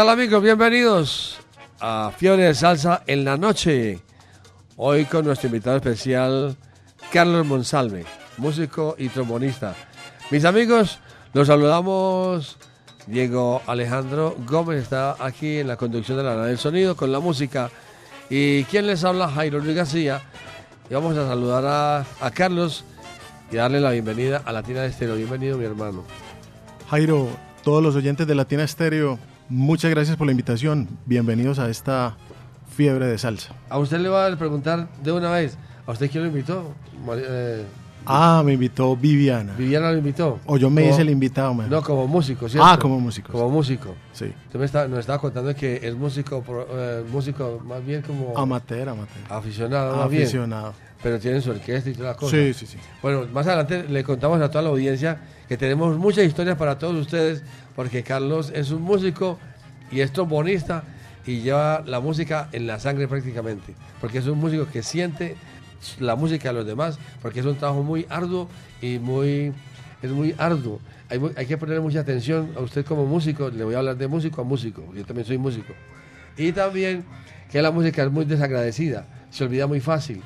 Tal amigos? Bienvenidos a Fiebre de Salsa en la noche. Hoy con nuestro invitado especial, Carlos Monsalve, músico y trombonista. Mis amigos, los saludamos. Diego Alejandro Gómez está aquí en la conducción de la nave del sonido con la música. Y quien les habla, Jairo Luis García. Y vamos a saludar a, a Carlos y darle la bienvenida a Latina Estéreo. Bienvenido, mi hermano. Jairo, todos los oyentes de Latina Estéreo, Muchas gracias por la invitación. Bienvenidos a esta fiebre de salsa. A usted le voy a preguntar de una vez. ¿A usted quién lo invitó? Eh, ah, me invitó Viviana. ¿Viviana lo invitó? O yo me hice el invitado, man. No, como músico, ¿cierto? Ah, como músico. Como músico. Sí. Usted me está, nos estaba contando que es músico, eh, músico más bien como... Amateur, amateur. Aficionado, Aficionado. pero tiene su orquesta y todas las cosas. Sí, sí, sí. Bueno, más adelante le contamos a toda la audiencia que tenemos muchas historias para todos ustedes, porque Carlos es un músico y es trombonista y lleva la música en la sangre prácticamente, porque es un músico que siente la música de los demás, porque es un trabajo muy arduo y muy es muy arduo. Hay, hay que poner mucha atención a usted como músico, le voy a hablar de músico a músico, yo también soy músico. Y también que la música es muy desagradecida, se olvida muy fácil,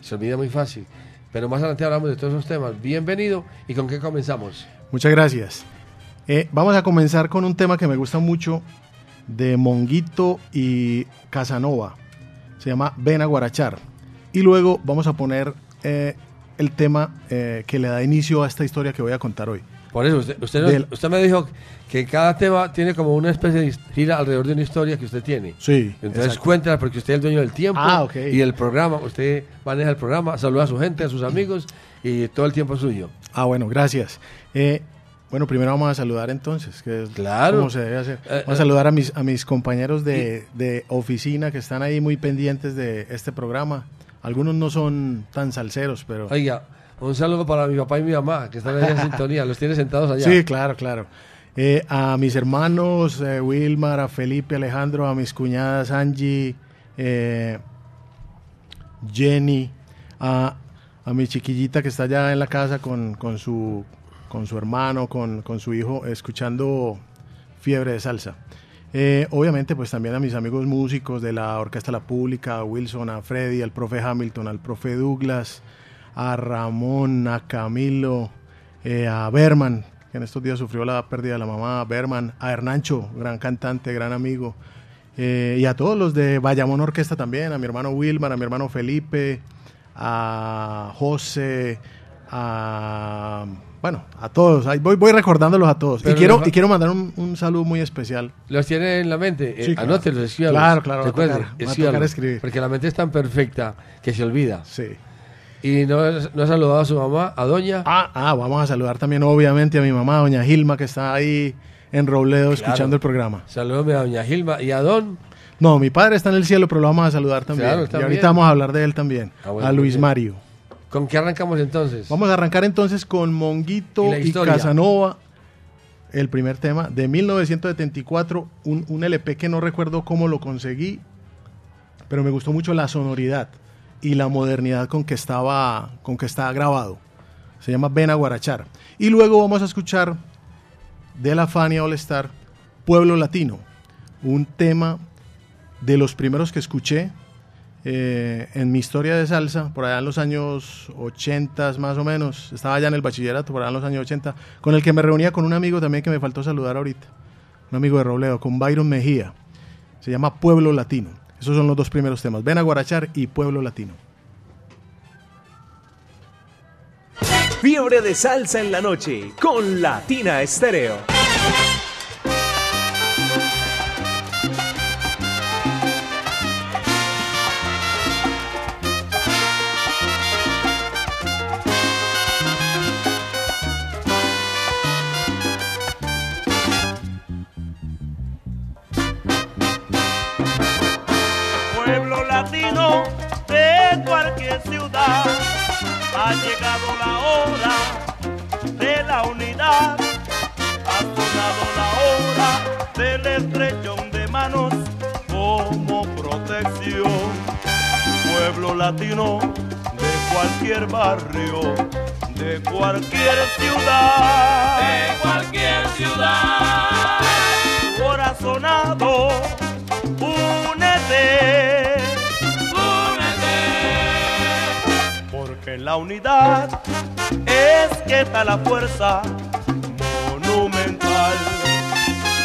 se olvida muy fácil. Pero más adelante hablamos de todos esos temas. Bienvenido y con qué comenzamos. Muchas gracias. Eh, vamos a comenzar con un tema que me gusta mucho de Monguito y Casanova. Se llama Ven a Guarachar. Y luego vamos a poner eh, el tema eh, que le da inicio a esta historia que voy a contar hoy. Por eso, usted, usted, me dijo que cada tema tiene como una especie de gira alrededor de una historia que usted tiene. Sí. Entonces cuéntala porque usted es el dueño del tiempo ah, y el programa. Usted maneja el programa, saluda a su gente, a sus amigos y todo el tiempo es suyo. Ah, bueno, gracias. Eh, bueno, primero vamos a saludar entonces, que es claro. como se debe hacer. Eh, vamos a eh. saludar a mis, a mis compañeros de, de, oficina que están ahí muy pendientes de este programa. Algunos no son tan salseros, pero... Oiga, un saludo para mi papá y mi mamá, que están ahí en sintonía. Los tiene sentados allá. Sí, claro, claro. Eh, a mis hermanos, Wilmar, a Felipe, Alejandro, a mis cuñadas Angie, Jenny, a, a mi chiquillita que está allá en la casa con, con su con su hermano, con, su hijo, escuchando Fiebre de Salsa. Eh, obviamente, pues también a mis amigos músicos de la Orquesta La Pública, a Wilson, a Freddy, al profe Hamilton, al profe Douglas, a Ramón, a Camilo, eh, a Berman, que en estos días sufrió la pérdida de la mamá, a Berman, a Hernancho, gran cantante, gran amigo, eh, y a todos los de Bayamón Orquesta también, a mi hermano Wilmar, a mi hermano Felipe, a José, a bueno, a todos, voy, voy recordándolos a todos. y quiero, y quiero mandar un, saludo muy especial. ¿Los tiene en la mente? Sí, eh, Anótelos, escríbalos. Claro, claro, a escribir. Porque la mente es tan perfecta que se olvida. Sí. ¿Y no, no ha saludado a su mamá, a doña? Ah, ah, vamos a saludar también obviamente a mi mamá, doña Gilma, que está ahí en Robledo escuchando el programa. Saludos a doña Gilma. ¿Y a don? No, mi padre está en el cielo, pero lo vamos a saludar también. Claro, y ahorita vamos a hablar de él también. Ah, a Luis Mario. ¿Con qué arrancamos entonces? Vamos a arrancar entonces con Monguito y, Casanova, el primer tema de 1974, un, un, LP que no recuerdo cómo lo conseguí, pero me gustó mucho la sonoridad y la modernidad con que estaba, con que estaba grabado. Se llama Ven a Guarachar. Y luego vamos a escuchar de la Fania All Star Pueblo Latino, un tema de los primeros que escuché eh, en mi historia de salsa, por allá en los años 80 más o menos, estaba ya en el bachillerato, por allá en los años 80, con el que me reunía con un amigo también que me faltó saludar ahorita, un amigo de Robledo, con Byron Mejía. Se llama Pueblo Latino. Esos son los dos primeros temas, Ven a Guarachar y Pueblo Latino. Fiebre de salsa en la noche con Latina Estéreo. Ha llegado la hora de la unidad. Ha sonado la hora del estrellón de manos como protección. Pueblo latino de cualquier barrio, de cualquier ciudad. De cualquier ciudad. Corazonado. Únete. En la unidad es que está la fuerza monumental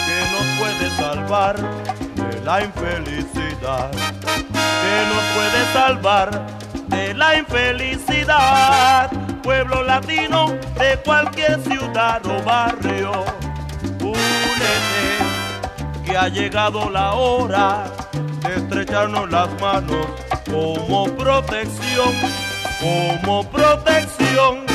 que nos puede salvar de la infelicidad. Que nos puede salvar de la infelicidad. Pueblo latino de cualquier ciudad o barrio, únete, que ha llegado la hora de estrecharnos las manos como protección, como protección.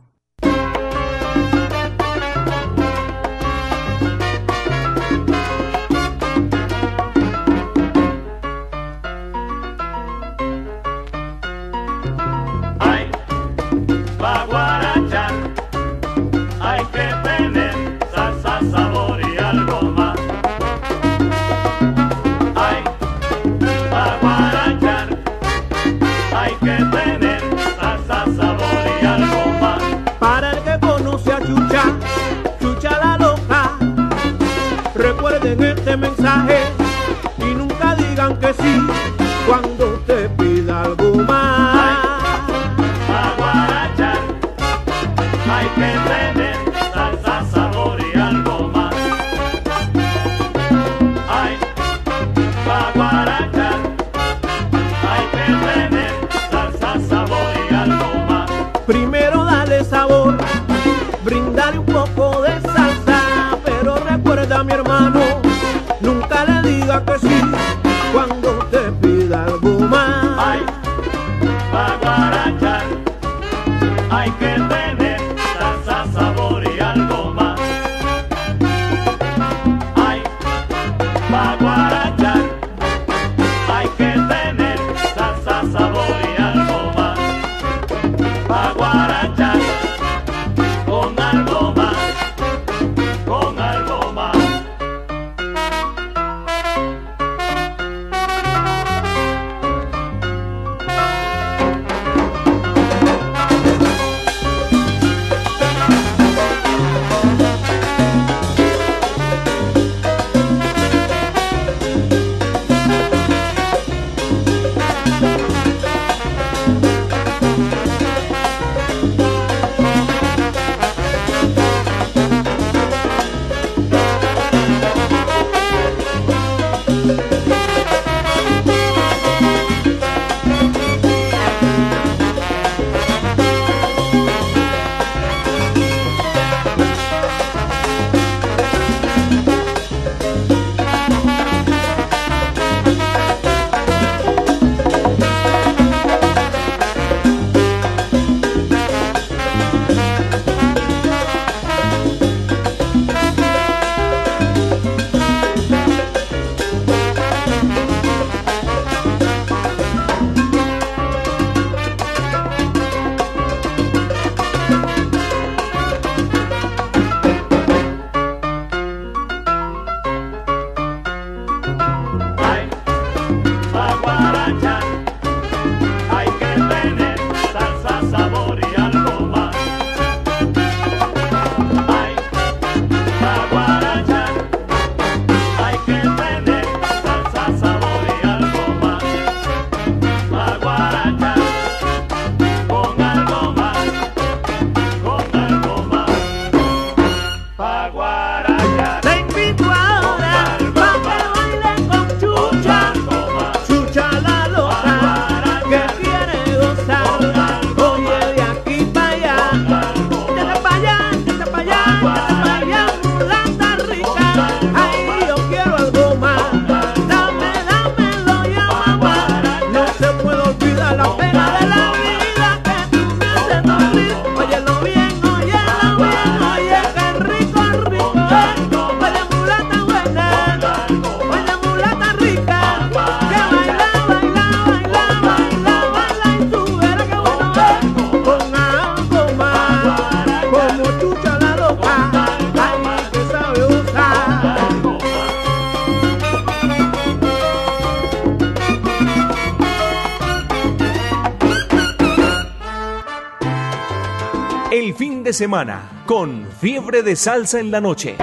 Semana con Fiebre de Salsa en la Noche.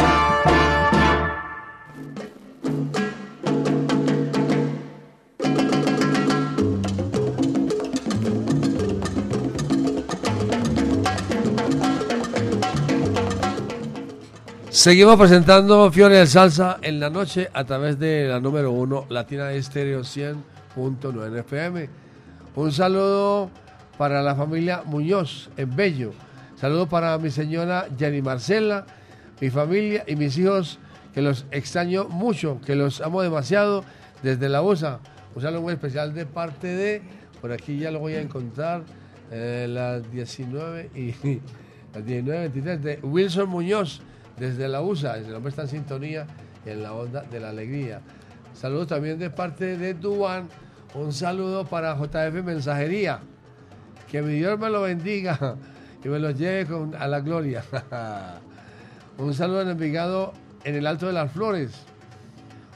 Seguimos presentando Fiebre de Salsa en la noche a través de la número uno Latina Estéreo 100.9 FM. Un saludo para la familia Muñoz en Bello. Saludos para mi señora Jenny Marcela, mi familia y mis hijos, que los extraño mucho, que los amo demasiado desde la USA. Un saludo muy especial de parte de, por aquí ya lo voy a encontrar, eh, las 19 y las 19.23 de Wilson Muñoz desde la USA. El nombre está en sintonía en la onda de la alegría. Saludos también de parte de Duan. Un saludo para JF Mensajería. Que mi Dios me lo bendiga y me lo lleve con, a la gloria. Un saludo en Envigado en el Alto de las Flores.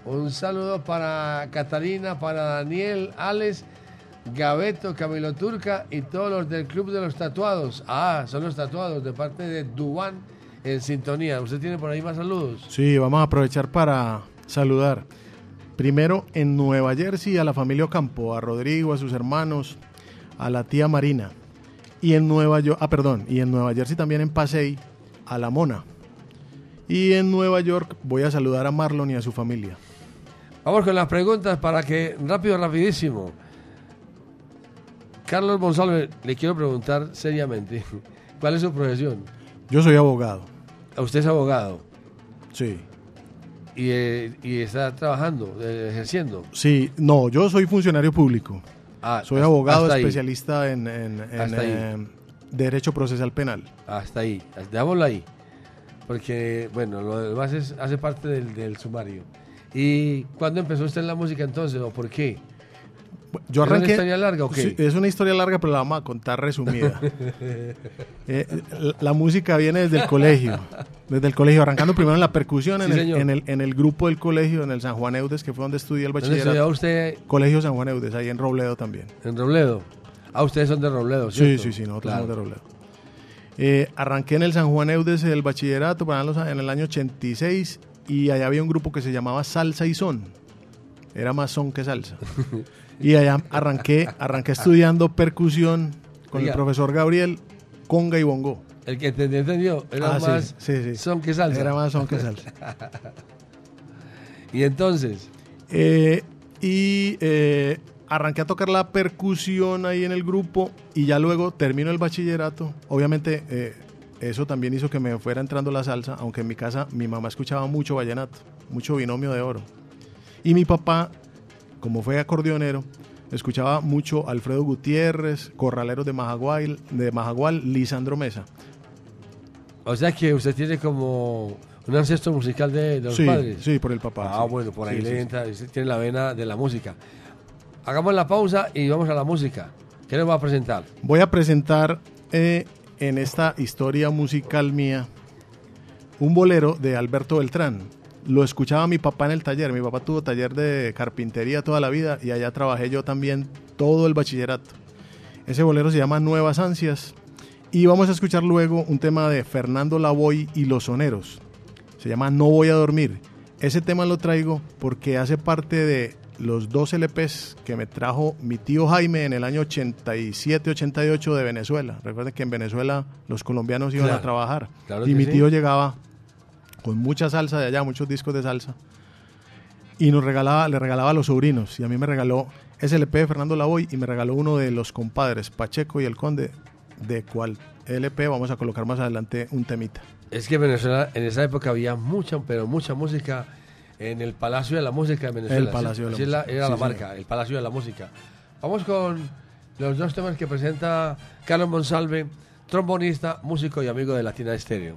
Un saludo para Catalina, para Daniel, Alex, Gabeto, Camilo Turca y todos los del Club de los Tatuados. Ah, son los tatuados de parte de Duan en sintonía. ¿Usted tiene por ahí más saludos? Sí, vamos a aprovechar para saludar. Primero en Nueva Jersey a la familia Ocampo, a Rodrigo, a sus hermanos, a la tía Marina. Y en Nueva York, ah, perdón, y en Nueva Jersey también en Pasey a la Mona. Y en Nueva York voy a saludar a Marlon y a su familia. Vamos con las preguntas para que, rápido, rapidísimo. Carlos González, le quiero preguntar seriamente, ¿cuál es su profesión? Yo soy abogado. ¿Usted es abogado? Sí. ¿Y, eh, y está trabajando, eh, ejerciendo? Sí, no, yo soy funcionario público. Ah, soy abogado especialista en, eh, Derecho Procesal Penal. Hasta ahí, dejámoslo ahí. Porque, bueno, lo demás es, hace parte del, del sumario. ¿Y cuándo empezó usted en la música entonces o por qué? Yo arranqué, ¿Es una historia larga o qué? es una historia larga, pero la vamos a contar resumida. Eh, la, música viene desde el colegio. Desde el colegio, arrancando primero en la percusión, en, el, en, el, grupo del colegio, en el San Juan Eudes, que fue donde estudié el bachillerato. ¿Dónde usted? Colegio San Juan Eudes, ahí en Robledo también. ¿En Robledo? Ah, ustedes son de Robledo, ¿cierto? Sí, sí, sí, nosotros somos de Robledo. Eh, arranqué en el San Juan Eudes el bachillerato en el año 86 y allá había un grupo que se llamaba Salsa y Son. Era más son que salsa. Y allá arranqué, arranqué estudiando percusión con el profesor Gabriel, conga y bongo. El que entendió, entendió. Era ah, más son que salsa. Era más son que salsa. y entonces. Eh, y eh, arranqué a tocar la percusión ahí en el grupo y ya luego termino el bachillerato. Obviamente eh, eso también hizo que me fuera entrando la salsa, aunque en mi casa mi mamá escuchaba mucho vallenato, mucho binomio de oro. Y mi papá como fue acordeonero, escuchaba mucho Alfredo Gutiérrez, Corraleros de Majagual, de Majagual, Lisandro Mesa. O sea que usted tiene como un ancestro musical de, los padres. Sí, por el papá. Ah, bueno, por ahí le entra, usted tiene la vena de la música. Hagamos la pausa y vamos a la música. ¿Qué le va a presentar? Voy a presentar eh, en esta historia musical mía un bolero de Alberto Beltrán lo escuchaba mi papá en el taller. Mi papá tuvo taller de carpintería toda la vida y allá trabajé yo también todo el bachillerato. Ese bolero se llama Nuevas Ansias y vamos a escuchar luego un tema de Fernando Lavoy y Los Soneros. Se llama No voy a dormir. Ese tema lo traigo porque hace parte de los dos LPs que me trajo mi tío Jaime en el año 87-88 de Venezuela. Recuerden que en Venezuela los colombianos iban a trabajar y mi tío llegaba con mucha salsa de allá, muchos discos de salsa. Y nos regalaba, le regalaba a los sobrinos. Y a mí me regaló SLP de Fernando Lavoy y me regaló uno de los compadres, Pacheco y el Conde, de cual LP vamos a colocar más adelante un temita. Es que en Venezuela en esa época había mucha, pero mucha música en el Palacio de la Música de Venezuela. El Palacio de la Música. Era la marca, el Palacio de la Música. Vamos con los dos temas que presenta Carlos Monsalve, trombonista, músico y amigo de Latina Estéreo.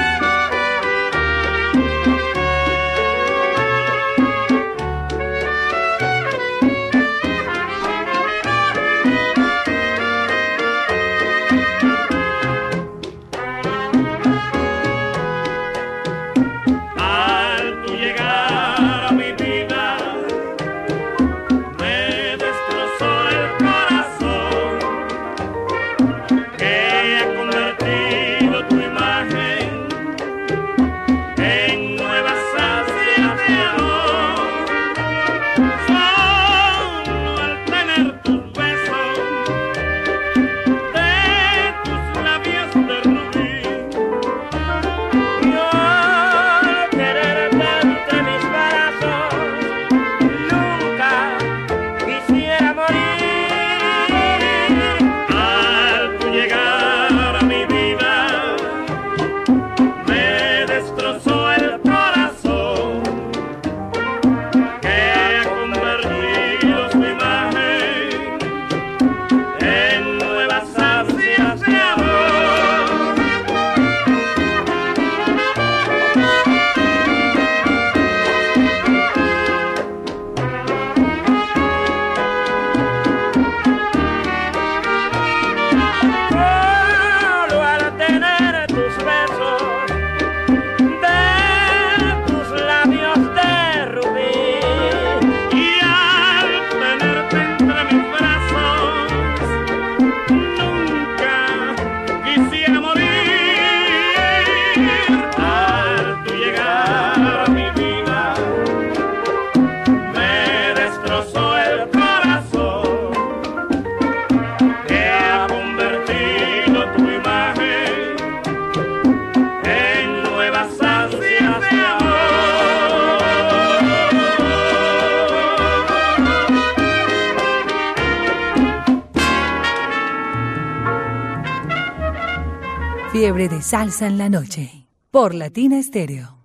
Salsa en la noche por Latina Estéreo.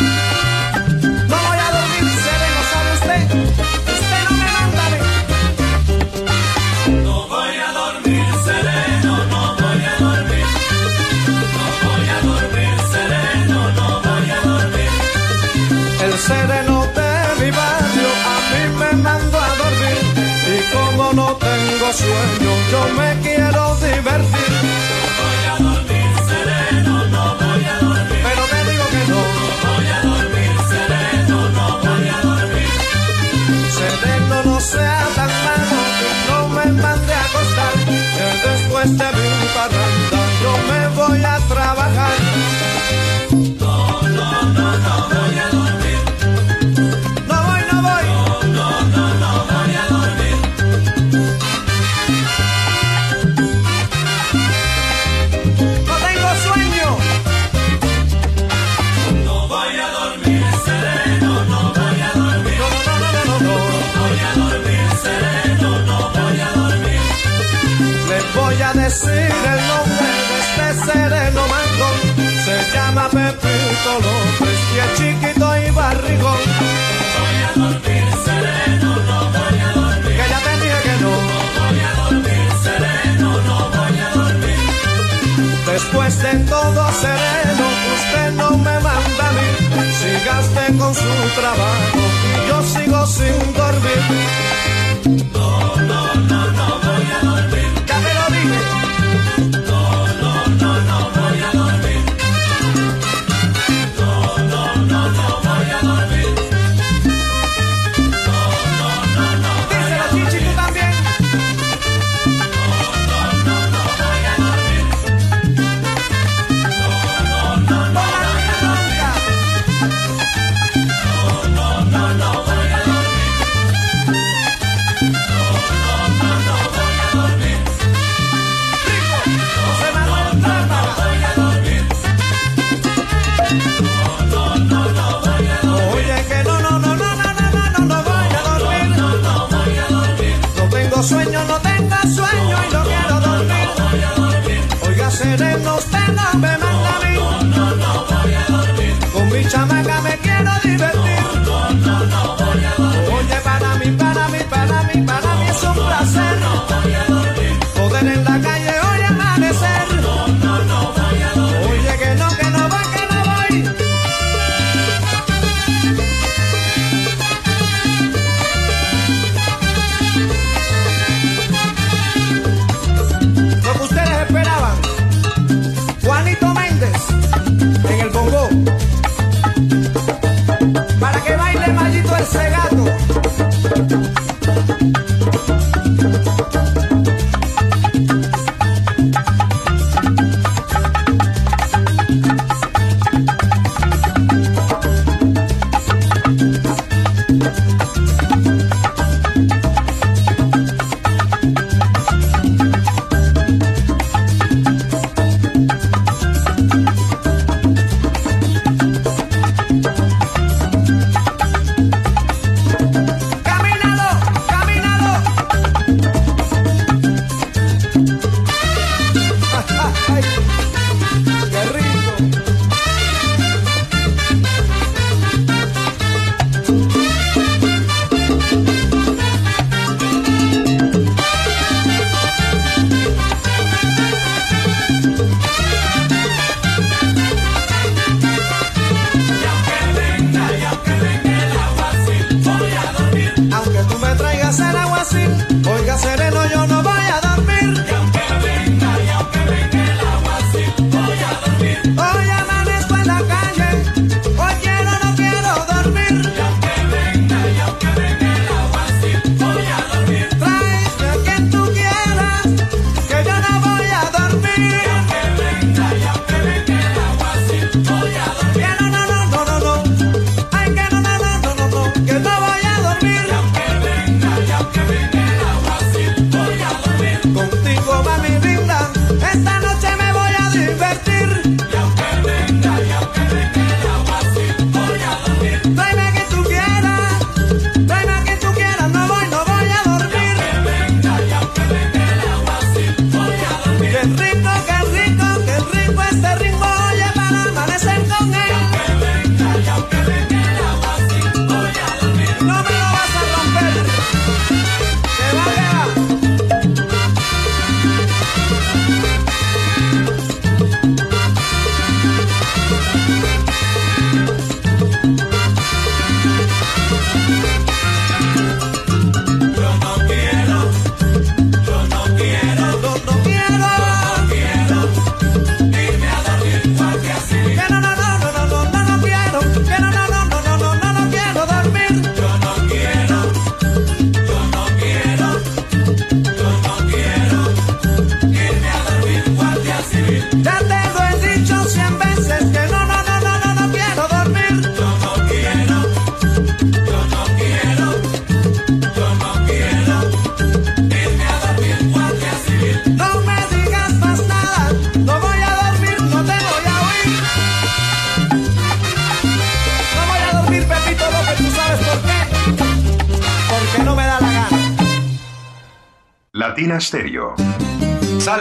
No voy a dormir sereno, ¿sabe usted? Usted no me manda. No voy a dormir sereno, no voy a dormir. No voy a dormir sereno, no voy a dormir. El sereno de mi barrio a mí me mandó a dormir y como no tengo sueño yo me quiero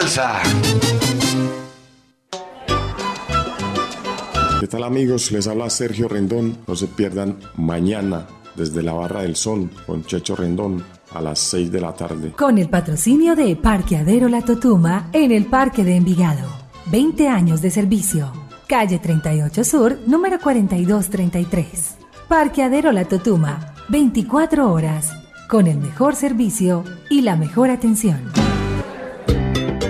Salsa. ¿Qué tal amigos? Les habla Sergio Rendón. No se pierdan mañana desde la Barra del Sol con Checho Rendón a las 6 de la tarde. Con el patrocinio de Parqueadero La Totuma en el Parque de Envigado. 20 años de servicio. Calle 38 Sur, número 4233. Parqueadero La Totuma. 24 horas. Con el mejor servicio y la mejor atención.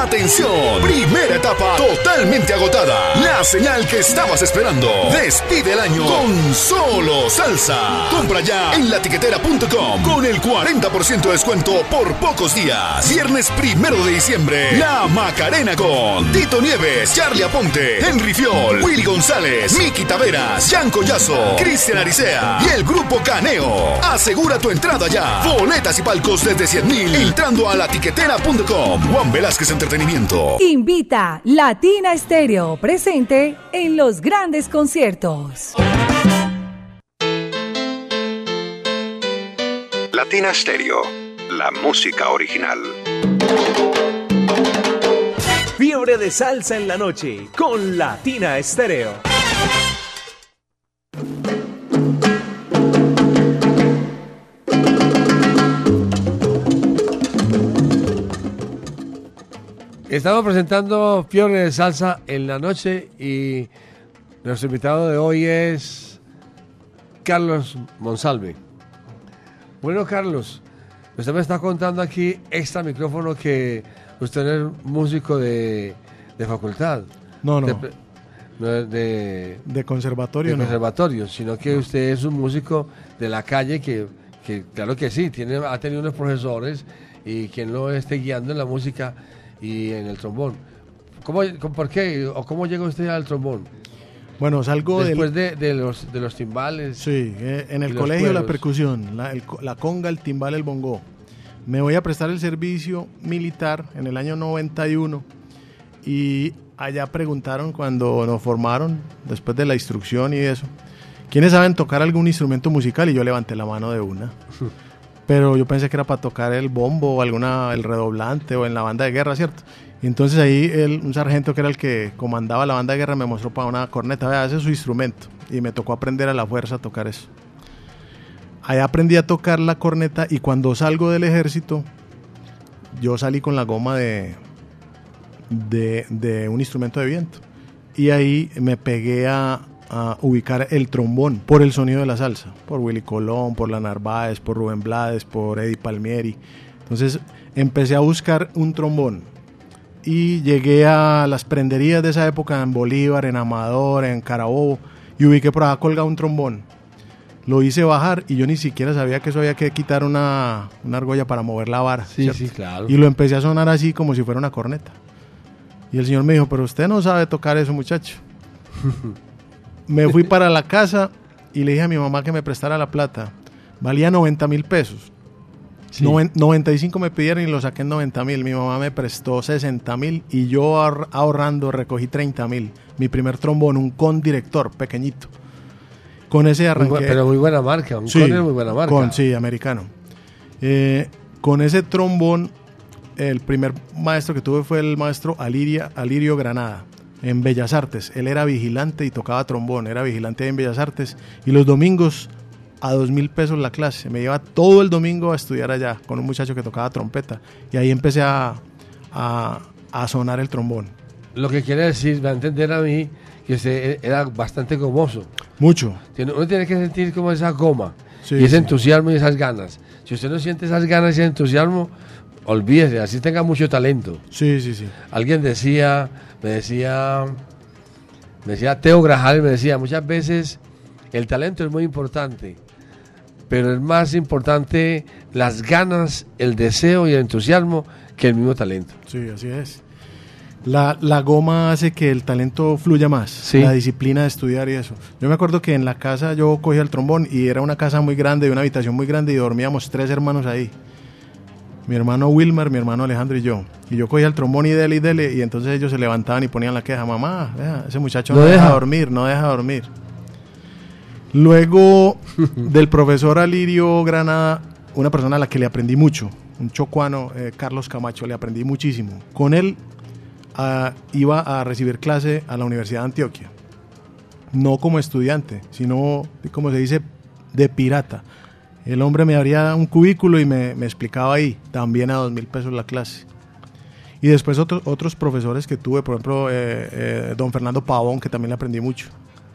Atención, primera etapa totalmente agotada. La señal que estabas esperando. Despide el año con solo salsa. Compra ya en latiquetera.com con el 40% de descuento por pocos días. Viernes primero de diciembre. La Macarena con Tito Nieves, Charlie Aponte, Henry Fiol, Willy González, Miki Taveras, Jan Collazo, Cristian Aricea y el grupo Caneo. Asegura tu entrada ya. Boletas y palcos desde 100 mil entrando a latiquetera.com. Juan Velázquez Entretenimiento. Invita Latina Estéreo, presente en los grandes conciertos. Latina Stereo. La música original. Fiebre de salsa en la noche con Latina Estéreo. Estamos presentando Fiebre de Salsa en la noche y nuestro invitado de hoy es Carlos Monsalve. Bueno, Carlos, usted me está contando aquí extra micrófono que usted no es músico de, de facultad. No, no. De, no de, De conservatorio, de no. conservatorio, sino que usted es un músico de la calle que, que claro que sí, tiene, ha tenido unos profesores y quien lo esté guiando en la música y en el trombón. ¿Cómo, ¿Por qué? ¿O cómo llegó usted al trombón? Bueno, salgo del... Después de, de los, de los timbales. Sí, eh, en el colegio la percusión, la, el co- la conga, el timbal, el bongo. Me voy a prestar el servicio militar en el año 91 y allá preguntaron cuando nos formaron, después de la instrucción y eso, ¿quiénes saben tocar algún instrumento musical? Y yo levanté la mano de una. Pero yo pensé que era para tocar el bombo o alguna, el redoblante o en la banda de guerra, ¿cierto? Entonces ahí un sargento que era el que comandaba la banda de guerra me mostró para una corneta, ese es su instrumento. Y me tocó aprender a la fuerza a tocar eso. Allá aprendí a tocar la corneta y cuando salgo del ejército, yo salí con la goma de, de, de un instrumento de viento. Y ahí me pegué a, a ubicar el trombón por el sonido de la salsa, por Willy Colón, por La Narváez, por Rubén Blades, por Eddie Palmieri. Entonces empecé a buscar un trombón y llegué a las prenderías de esa época en Bolívar, en Amador, en Carabobo y ubiqué por acá colgado un trombón. Lo hice bajar y yo ni siquiera sabía que eso había que quitar una, una argolla para mover la vara. Sí, sí, claro. Y lo empecé a sonar así como si fuera una corneta. Y el señor me dijo, pero usted no sabe tocar eso, muchacho. me fui para la casa y le dije a mi mamá que me prestara la plata. Valía 90 mil pesos. Sí. Noven- 95 me pidieron y lo saqué en 90 mil. Mi mamá me prestó 60 mil y yo ahor- ahorrando recogí 30 mil. Mi primer trombón, un con director pequeñito. Con ese arranqué. pero muy buena marca, un Sí, Conner es muy buena marca. Con, sí, americano. Eh, con ese trombón, el primer maestro que tuve fue el maestro Aliria, Alirio Granada, en Bellas Artes. Él era vigilante y tocaba trombón, era vigilante en Bellas Artes. Y los domingos, a dos mil pesos la clase. Me lleva todo el domingo a estudiar allá con un muchacho que tocaba trompeta. Y ahí empecé a, a- a sonar el trombón. Lo que quiere decir, va a entender a mí, que usted era bastante gomoso. Mucho. Uno tiene que sentir como esa goma, Sí, y ese sí. entusiasmo y esas ganas. Si usted no siente esas ganas y ese entusiasmo, olvídese, así tenga mucho talento. Sí, sí, sí. Alguien decía, me decía, me decía Teo Grajal, me decía, muchas veces el talento es muy importante, pero es más importante las ganas, el deseo y el entusiasmo que el mismo talento. Sí, así es. La, la goma hace que el talento fluya más, la disciplina de estudiar y eso. Yo me acuerdo que en la casa yo cogía el trombón y era una casa muy grande, una habitación muy grande y dormíamos tres hermanos ahí. Mi hermano Wilmer, mi hermano Alejandro y yo. Y yo cogía el trombón y dele y dele y entonces ellos se levantaban y ponían la queja, mamá, ese muchacho no, deja dormir, no deja dormir. Luego del profesor Alirio Granada, una persona a la que le aprendí mucho, un chocuano, eh, Carlos Camacho, le aprendí muchísimo. Con él ah, iba a recibir clase a la Universidad de Antioquia. No como estudiante, sino, como se dice, de pirata. El hombre me abría un cubículo y me, explicaba ahí, también a dos mil pesos la clase. Y después otros otros profesores que tuve, por ejemplo, eh, eh, don Fernando Pavón, que también le aprendí mucho.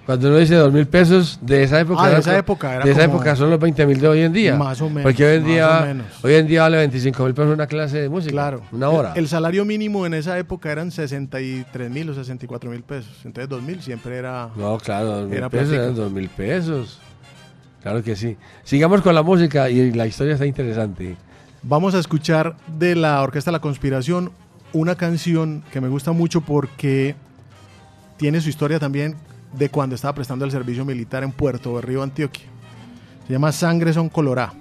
Cuando uno dice dos mil pesos, de esa época. Ah, de esa época De esa época son los 20 mil de hoy en día. Más o menos. Porque hoy en, día, hoy en día vale 25 mil pesos una clase de música. Claro. Una hora. El, salario mínimo en esa época eran 63 mil o 64 mil pesos. Entonces 2 mil siempre era. No, claro, 2 mil pesos eran 2 mil pesos. Claro que sí. Sigamos con la música y la historia está interesante. Vamos a escuchar de la Orquesta La Conspiración una canción que me gusta mucho porque tiene su historia también de cuando estaba prestando el servicio militar en Puerto Río, Antioquia. Se llama Sangre son Colorá.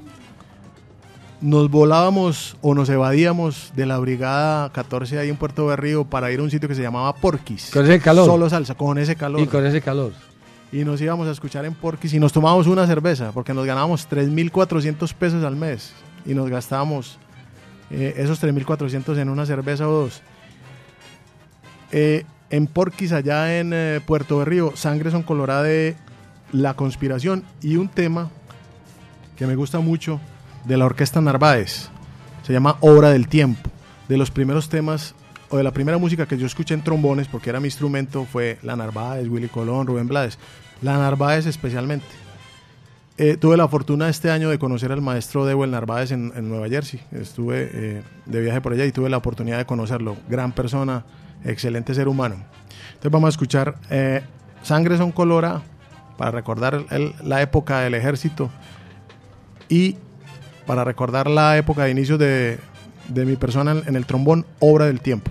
Nos volábamos o nos evadíamos de la brigada 14 ahí en Puerto Berrío para ir a un sitio que se llamaba Porquis. Con ese calor. Solo salsa, con ese calor. Y con ese calor. Y nos íbamos a escuchar en Porquis y nos tomábamos una cerveza porque nos ganábamos 3.400 pesos al mes y nos gastábamos eh, esos 3.400 en una cerveza o dos. Eh, en Porquis, allá en eh, Puerto Berrío, Sangre son Colorada de La Conspiración y un tema que me gusta mucho de la Orquesta Narváez. Se llama Obra del Tiempo. De los primeros temas o de la primera música que yo escuché en trombones, porque era mi instrumento, fue la Narváez, Willy Colón, Rubén Blades. La Narváez especialmente. Eh, tuve la fortuna este año de conocer al maestro Dewey Narváez en, Nueva Jersey. Estuve eh, de viaje por allá y tuve la oportunidad de conocerlo. Gran persona, excelente ser humano. Entonces vamos a escuchar eh, Sangre son colora para recordar la época del ejército y para recordar la época de inicio de, de mi persona en el trombón, Obra del Tiempo.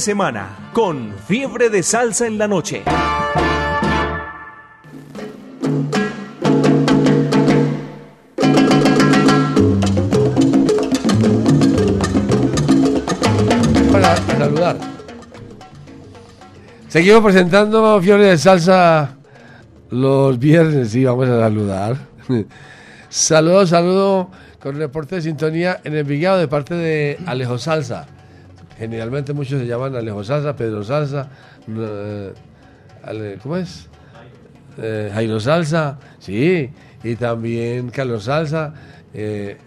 Semana con Fiebre de Salsa en la Noche. Para saludar. Seguimos presentando Fiebre de Salsa los viernes, sí, vamos a saludar. saludos, saludo con reporte de sintonía en el Vigado de parte de Alejo Salsa. Generalmente muchos se llaman Alejo Salsa, Pedro Salsa, eh, ¿cómo es? Eh, Jairo Salsa, sí, y también Carlos Salsa, eh,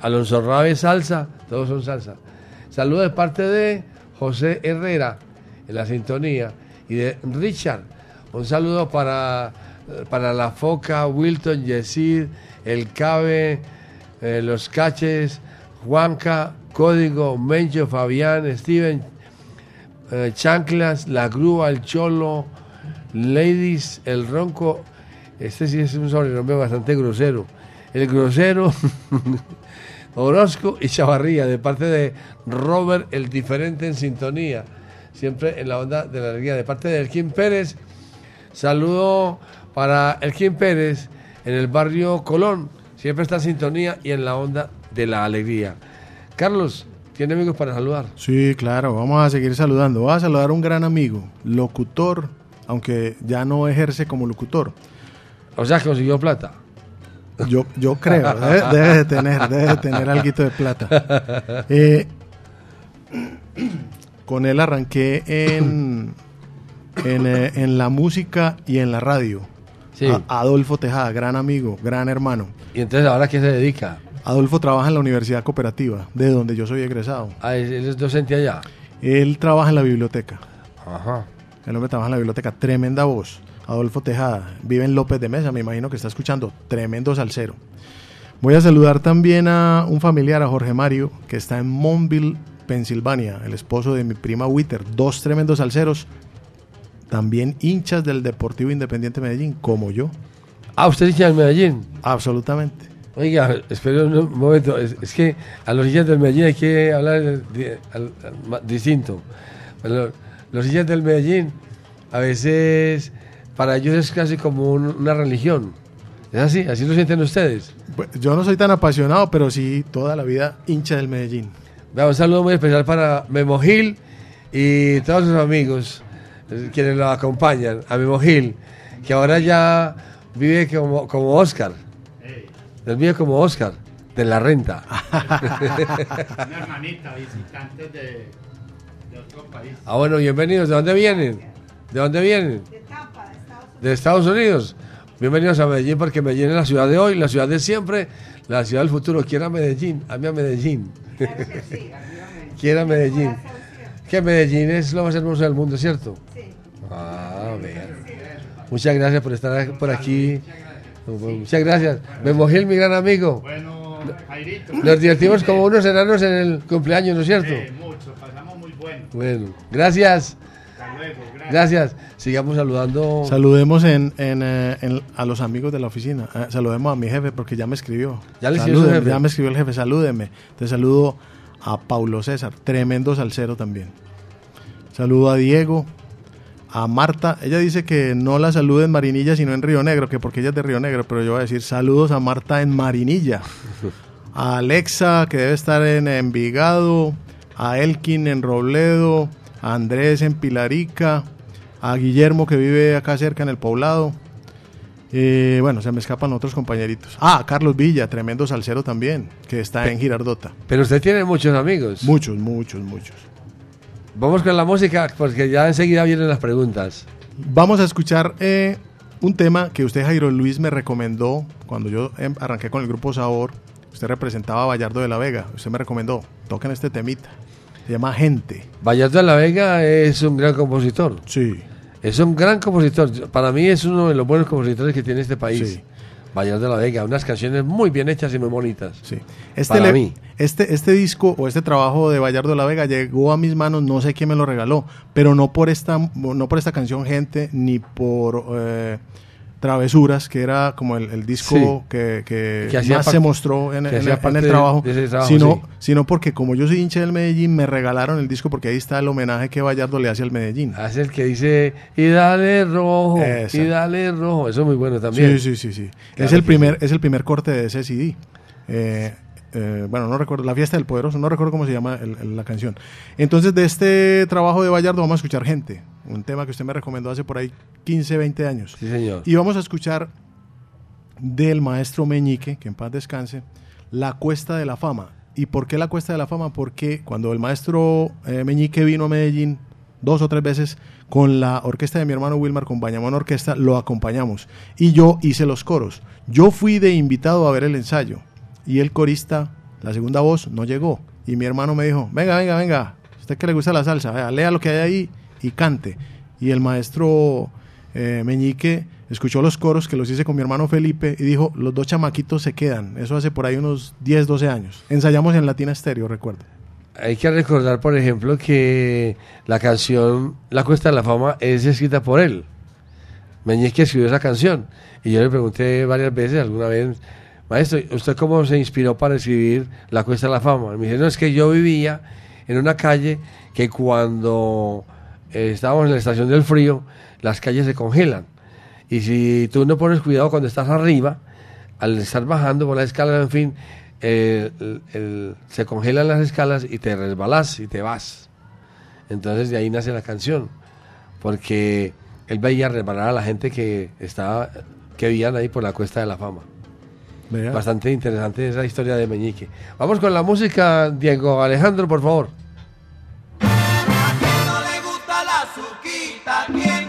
Alonso Rabe Salsa, todos son salsa. Saludos de parte de José Herrera en la sintonía y de Richard. Un saludo para, para la Foca, Wilton, Yesid, El Cabe, Los Caches, Juanca, Código, Mencho, Fabián, Steven, eh, Chanclas, La Grúa, El Cholo, Ladies, El Ronco. Este sí es un sobrenombre bastante grosero. El Grosero, Orozco y Chavarría, de parte de Robert, el diferente en sintonía. Siempre en la onda de la alegría. De parte de Elkin Pérez, saludo para Elkin Pérez en el barrio Colón. Siempre está en sintonía y en la onda de la alegría. Carlos, ¿tiene amigos para saludar? Sí, claro, vamos a seguir saludando. Voy a saludar a un gran amigo, locutor, aunque ya no ejerce como locutor. O sea, consiguió plata. Yo, yo creo, debe, de tener, debe de tener algo de plata. Eh, con él arranqué en, en, eh, en, la música y en la radio. Sí. Adolfo Tejada, gran amigo, gran hermano. ¿Y entonces ahora qué se dedica? Adolfo trabaja en la Universidad Cooperativa, de donde yo soy egresado. Ah, él es docente allá. Él trabaja en la biblioteca. Ajá. El hombre trabaja en la biblioteca. Tremenda voz. Adolfo Tejada. Vive en López de Mesa, me imagino que está escuchando. Tremendo salsero. Voy a saludar también a un familiar, a Jorge Mario, que está en Monville, Pensilvania, el esposo de mi prima Witter. Dos tremendos salseros, también hinchas del Deportivo Independiente Medellín, como yo. Ah, ¿usted es hincha del Medellín? Absolutamente. Oiga, espera un momento, es, que a los hinchas del Medellín hay que hablar distinto. los hinchas del Medellín, a veces, para ellos es casi como una religión. ¿Es así? ¿Así lo sienten ustedes? Pues, yo no soy tan apasionado, pero sí toda la vida hincha del Medellín. un saludo muy especial para Memo Gil y todos sus amigos eh, quienes lo acompañan. A Memo Gil, que ahora ya vive como, como Oscar el mío como Oscar, de la renta. Una hermanita, visitantes de, otro país. Ah, bueno, bienvenidos. ¿De dónde vienen? ¿De dónde vienen? De Tampa, de Estados Unidos. Bienvenidos a Medellín porque Medellín es la ciudad de hoy, la ciudad de siempre, la ciudad del futuro. Quiera Medellín, a mí a Medellín. Quiera Medellín. Que Medellín es lo más hermoso del mundo, ¿cierto? Sí. Ah, ver. Muchas gracias por estar por aquí. Muchas gracias. Me mojé mi gran amigo. Bueno, Jairito. Nos divertimos como unos enanos en el cumpleaños, ¿no es cierto? Sí, mucho, pasamos muy bueno. Bueno, gracias. Hasta luego, gracias. Gracias. Sigamos saludando. Saludemos en, en, eh, en, a los amigos de la oficina. Eh, saludemos a mi jefe porque ya me escribió. Ya le escribió jefe. Ya me escribió el jefe, salúdeme. Te saludo a Paulo César, tremendo salsero también. Saludo a Diego, a Marta. Ella dice que no la salude en Marinilla, sino en Río Negro, que porque ella es de Río Negro, pero yo voy a decir saludos a Marta en Marinilla. A Alexa, que debe estar en Envigado. A Elkin en Robledo. A Andrés en Pilarica. A Guillermo, que vive acá cerca en el poblado. Eh, bueno, se me escapan otros compañeritos. Ah, Carlos Villa, tremendo salsero también, que está en Girardota. Pero usted tiene muchos amigos. Muchos, muchos, muchos. Vamos con la música, porque ya enseguida vienen las preguntas. Vamos a escuchar eh, un tema que usted, Jairo Luis, me recomendó cuando yo em, arranqué con el grupo Sabor. Usted representaba a Vallardo de la Vega. Usted me recomendó, toquen este temita. Se llama Gente. Vallardo de la Vega es un gran compositor. Sí. Es un gran compositor. Para mí es uno de los buenos compositores que tiene este país. Sí. Vallardo de la Vega, unas canciones muy bien hechas y muy bonitas. Sí. Este Para mí. Este, este disco o este trabajo de Vallardo de la Vega llegó a mis manos, no sé quién me lo regaló, pero no por esta, no por esta canción Gente, ni por... Eh, Travesuras, que era como el, el disco Sí. que, que Que hacía más se mostró en, el trabajo, de trabajo, sino, sí. sino porque como yo soy hincha del Medellín, me regalaron el disco porque ahí está el homenaje que Vallardo le hace al Medellín. Hace el que dice, y dale rojo, y dale rojo. Eso es muy bueno también. Sí, sí, sí, sí. Claro es el primer, es el primer corte de ese CD. Eh, eh, bueno, no recuerdo, La Fiesta del Poderoso, no recuerdo cómo se llama el- el- la canción. Entonces, de este trabajo de Vallardo vamos a escuchar Gente, un tema que usted me recomendó hace por ahí 15, 20 años. Sí, señor. Y vamos a escuchar del maestro Meñique, que en paz descanse, La Cuesta de la Fama. ¿Y por qué La Cuesta de la Fama? Porque cuando el maestro eh, Meñique vino a Medellín dos o tres veces con la orquesta de mi hermano Wilmar, con Bañamón Orquesta, lo acompañamos. Y yo hice los coros. Yo fui de invitado a ver el ensayo. Y el corista, la segunda voz, no llegó. Y mi hermano me dijo, venga, venga, venga, usted que le gusta la salsa, vea, lea lo que hay ahí y cante. Y el maestro eh, Meñique escuchó los coros que los hice con mi hermano Felipe y dijo, los dos chamaquitos se quedan. Eso hace por ahí unos 10, 12 años. Ensayamos en Latina Estéreo, recuerdo. Hay que recordar, por ejemplo, que la canción La Cuesta de la Fama es escrita por él. Meñique escribió esa canción. Y yo le pregunté varias veces, alguna vez, maestro, ¿usted cómo se inspiró para escribir La Cuesta de la Fama? Y me dice, no, es que yo vivía en una calle que cuando eh, estábamos en la estación del frío, las calles se congelan. Y si tú no pones cuidado cuando estás arriba, al estar bajando por la escala, en fin, eh, el- el- se congelan las escalas y te resbalas y te vas. Entonces de ahí nace la canción, porque él veía resbalar a la gente que estaba, que vivían ahí por la cuesta de la fama. Bastante interesante esa historia de Meñique. Vamos con la música, Diego Alejandro, por favor.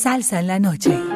salsa en la noche.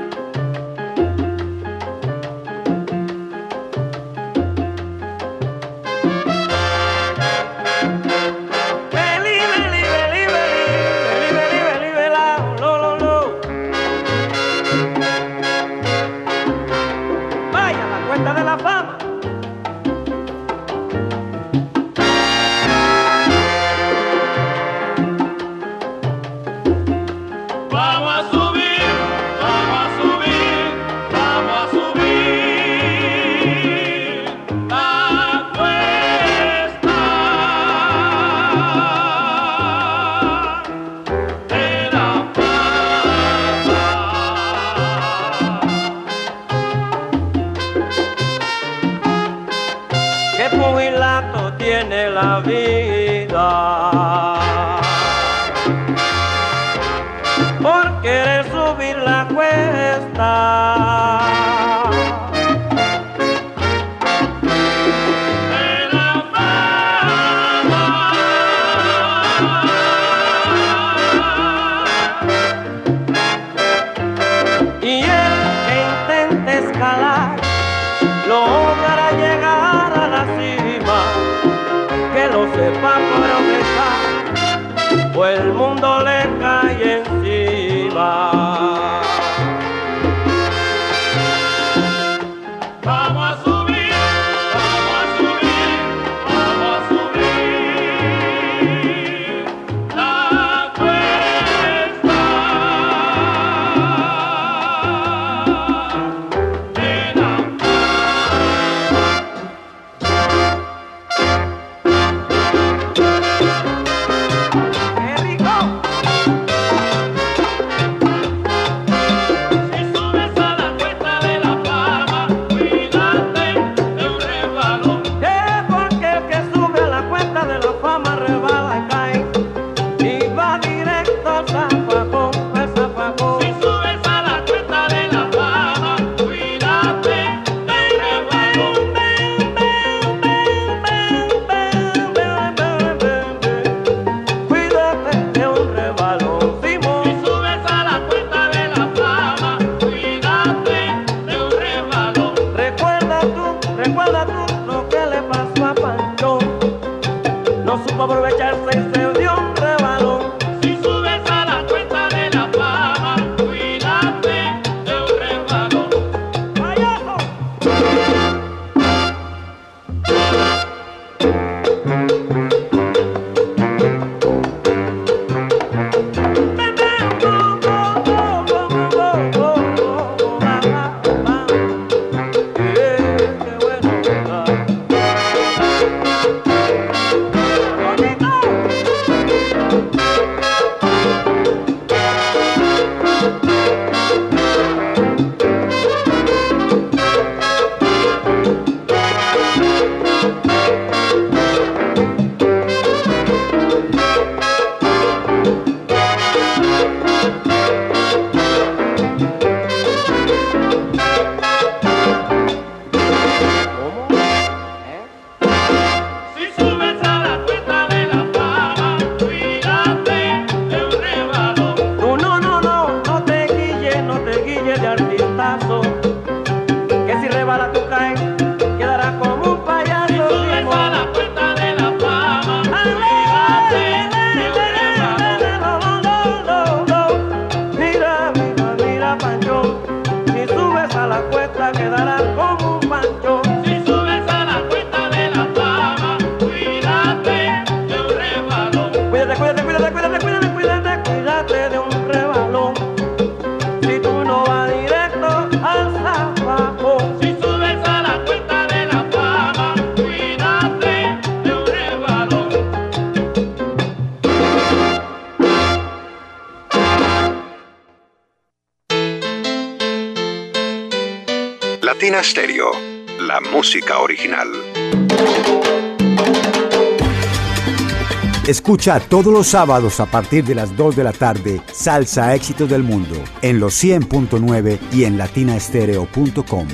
Escucha todos los sábados a partir de las 2 de la tarde Salsa Éxitos del Mundo en los 100.9 y en latinaestereo.com.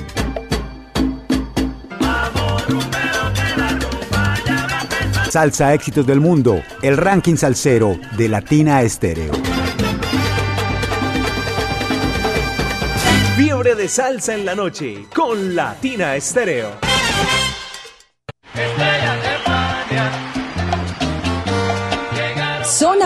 Salsa Éxitos del Mundo, el ranking salsero de Latina Estéreo. Fiebre de salsa en la noche con Latina Estéreo.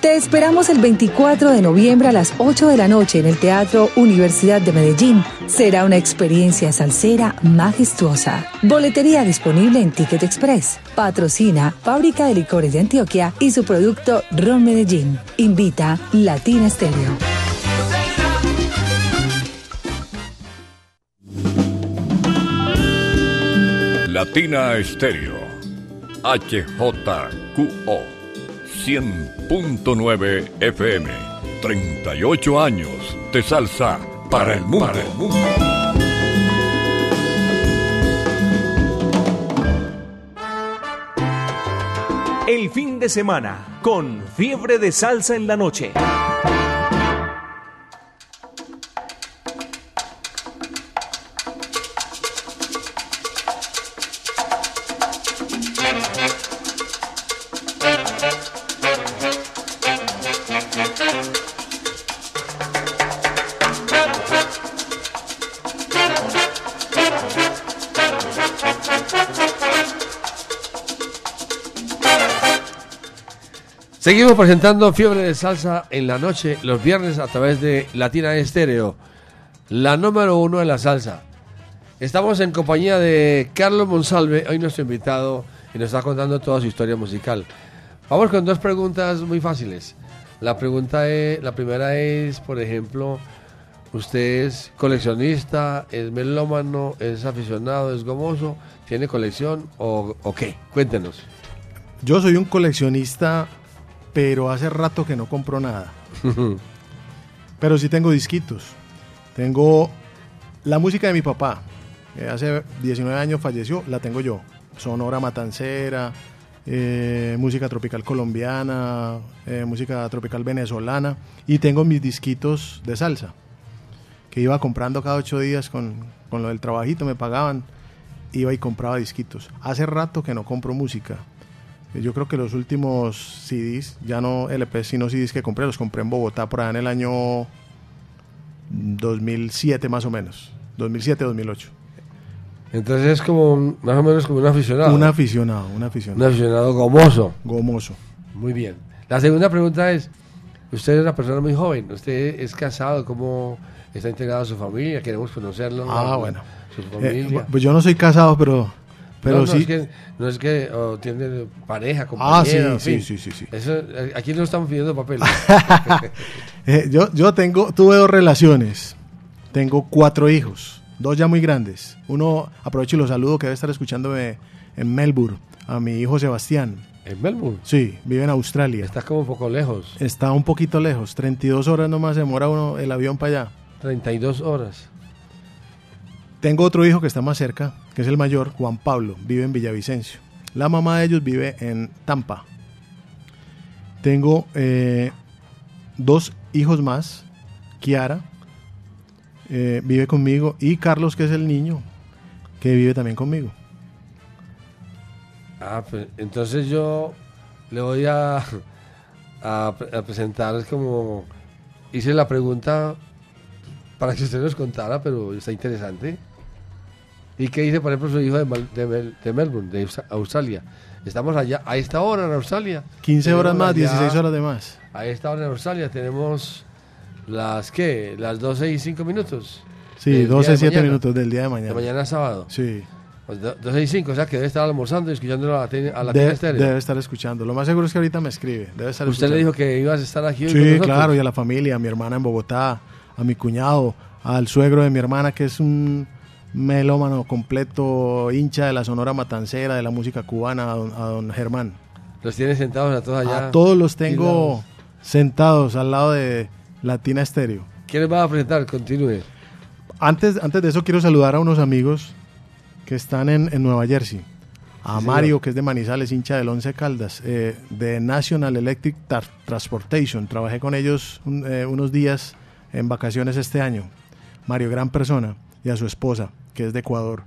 Te esperamos el 24 de noviembre a las 8 de la noche en el Teatro Universidad de Medellín. Será una experiencia salsera majestuosa. Boletería disponible en Ticket Express. Patrocina Fábrica de Licores de Antioquia y su producto Ron Medellín. Invita Latina Stereo. Latina Estéreo. HJQO. 100.9 FM. 38 años de salsa para el mundo. Para el mundo. El fin de semana con Fiebre de Salsa en la noche. Seguimos presentando Fiebre de Salsa en la noche, los viernes a través de Latina Estéreo, la número uno de la salsa. Estamos en compañía de Carlos Monsalve, hoy nuestro invitado, y nos está contando toda su historia musical. Vamos con dos preguntas muy fáciles. La pregunta es, la primera es, por ejemplo, ¿usted es coleccionista, es melómano, es aficionado, es gomoso, tiene colección o, o qué? Cuéntenos. Yo soy un coleccionista pero hace rato que no compro nada. pero sí tengo disquitos. Tengo la música de mi papá, que hace 19 años falleció, la tengo yo. Sonora Matancera, eh, música tropical colombiana, eh, música tropical venezolana. Y tengo mis disquitos de salsa, que iba comprando cada ocho días con, con lo del trabajito, me pagaban. Iba y compraba disquitos. Hace rato que no compro música yo creo que los últimos CDs, ya no LP, sino CDs que compré, los compré en Bogotá por allá en el año 2007 más o menos. 2007-2008. Entonces es como más o menos como un aficionado. Un aficionado, un aficionado. Un aficionado gomoso. Gomoso. Muy bien. La segunda pregunta es, usted es una persona muy joven, usted es casado, ¿cómo está integrado a su familia? Queremos conocerlo. Ah, bueno. Su familia. Eh, pues yo no soy casado, pero pero no, sí. es que, no es que oh, tiene pareja, compañera. Ah, sí, sí, sí, sí, Eso, aquí no estamos pidiendo papeles. eh, yo, yo tengo, tuve dos relaciones. Tengo cuatro hijos, dos ya muy grandes. Uno, aprovecho y lo saludo, que debe estar escuchándome en Melbourne, a mi hijo Sebastián. ¿En Melbourne? Sí, vive en Australia. Está como un poco lejos. Está un poquito lejos, 32 horas nomás demora uno el avión para allá. 32 horas. Tengo otro hijo que está más cerca, que es el mayor, Juan Pablo, vive en Villavicencio. La mamá de ellos vive en Tampa. Tengo eh, dos hijos más, Kiara, eh, vive conmigo, y Carlos, que es el niño, que vive también conmigo. Ah, pues entonces yo le voy a, a, a presentar como... Hice la pregunta para que usted nos contara, pero está interesante. ¿Y qué dice, por ejemplo, su hijo de, de, Melbourne, de Australia? Estamos allá, a esta hora en Australia. 15 horas más, 16 horas de más. A esta hora en Australia tenemos las, ¿qué? Las 12 y 5 minutos. Sí, 12 y 7 minutos del día de mañana. De mañana sábado. Sí. Pues 12 y 5, o sea que debe estar almorzando y escuchando a la, a la debe, debe estar escuchando. Lo más seguro es que ahorita me escribe. Debe estar ¿Usted le dijo que ibas a estar aquí hoy Sí, claro, y a la familia, a mi hermana en Bogotá, a mi cuñado, al suegro de mi hermana, que es un melómano completo, hincha de la Sonora Matancera, de la música cubana, a don, Germán. ¿Los tienes sentados a todos allá? A todos los tengo sentados al lado de Latina Estéreo. ¿Quién les va a presentar? Continúe. Antes, antes de eso quiero saludar a unos amigos que están en, en Nueva Jersey. a Mario, que es de Manizales, hincha del Once Caldas, eh, de National Electric Transportation. Trabajé con ellos eh, unos días en vacaciones este año. Mario, gran persona, y a su esposa, que es de Ecuador.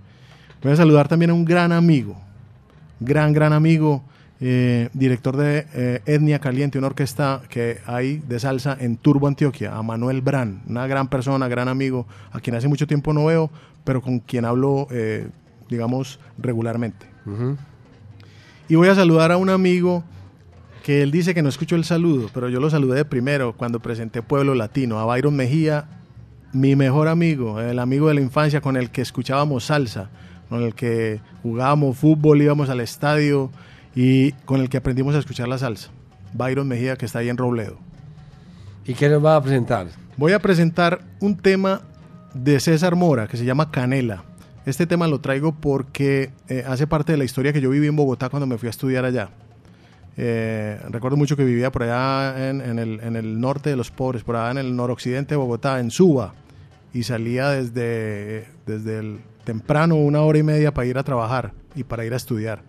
Voy a saludar también a un gran amigo, gran, gran amigo, eh, director de Etnia Caliente, una orquesta que hay de salsa en Turbo, Antioquia, a Manuel Bran, una gran persona, gran amigo, a quien hace mucho tiempo no veo, pero con quien hablo, digamos, regularmente. Y voy a saludar a un amigo que él dice que no escuchó el saludo, pero yo lo saludé de primero cuando presenté Pueblo Latino, a Byron Mejía, mi mejor amigo, el amigo de la infancia con el que escuchábamos salsa, con el que jugábamos fútbol, íbamos al estadio y con el que aprendimos a escuchar la salsa. Byron Mejía, que está ahí en Robledo. ¿Y qué nos va a presentar? Voy a presentar un tema de César Mora que se llama Canela. Este tema lo traigo porque eh, hace parte de la historia que yo viví en Bogotá cuando me fui a estudiar allá. Eh, recuerdo mucho que vivía por allá en, el, norte de los pobres, por allá en el noroccidente de Bogotá, en Suba, y salía desde, desde el temprano, una hora y media para ir a trabajar y para ir a estudiar.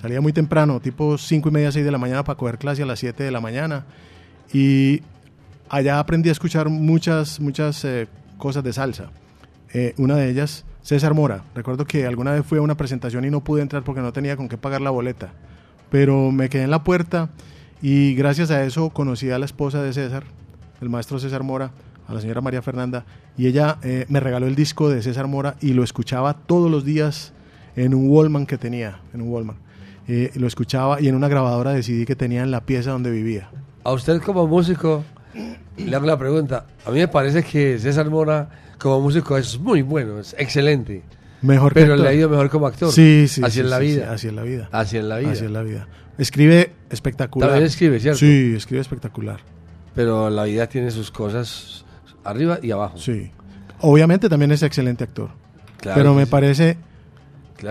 Salía muy temprano, tipo cinco y media, seis de la mañana para coger clase a las 7 de la mañana. Y allá aprendí a escuchar muchas, muchas eh, cosas de salsa. una de ellas César Mora. Recuerdo que alguna vez fui a una presentación y no pude entrar porque no tenía con qué pagar la boleta. Pero me quedé en la puerta y gracias a eso conocí a la esposa de César, el maestro César Mora, a la señora María Fernanda, y ella eh, me regaló el disco de César Mora y lo escuchaba todos los días en un Wallman que tenía, en un Wallman. Eh, lo escuchaba y en una grabadora decidí que tenía en la pieza donde vivía. A usted como músico, le hago la pregunta. A mí me parece que César Mora como músico es muy bueno, es excelente. Mejor Pero le ha ido mejor como actor. Sí, sí. Así en la vida. así en la vida. Así en la vida. Así en la vida. Escribe espectacular. También escribe, ¿cierto? Sí, escribe espectacular. Pero la vida tiene sus cosas arriba y abajo. Sí. Obviamente también es excelente actor. pero me parece,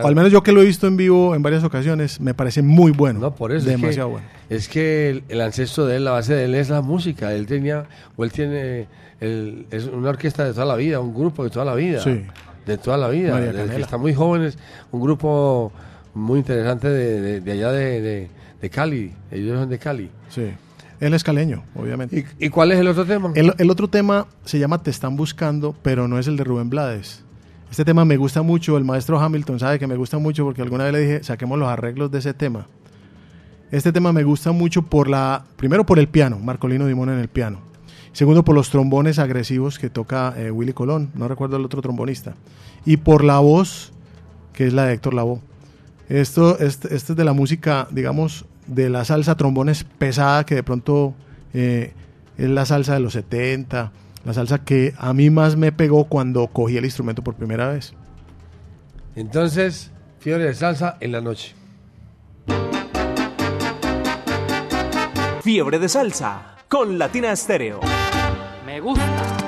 al menos yo que lo he visto en vivo en varias ocasiones, me parece muy bueno. No, por eso. Demasiado es bueno. Es que el, ancestro de él, la base de él es la música. Él tenía, o él tiene es una orquesta de toda la vida, un grupo de toda la vida. De toda la vida. Desde que están muy jóvenes, un grupo muy interesante de, allá de, Cali. Ellos son de Cali. Sí. Él es caleño, obviamente. ¿Y, cuál es el otro tema? El, otro tema se llama Te están buscando, pero no es el de Rubén Blades. Este tema me gusta mucho, el maestro Hamilton sabe que me gusta mucho porque alguna vez le dije, saquemos los arreglos de ese tema. Este tema me gusta mucho por la, primero por el piano, Marcolino Dimón en el piano. Segundo, por los trombones agresivos que toca eh, Willy Colón, no recuerdo el otro trombonista. Y por la voz, que es la de Héctor Lavoe. Esto, este, este, es de la música, digamos, de la salsa trombones pesada, que de pronto eh, es la salsa de los 70, la salsa que a mí más me pegó cuando cogí el instrumento por primera vez. Entonces, fiebre de salsa en la noche. Fiebre de salsa con Latina Estéreo. Me gusta.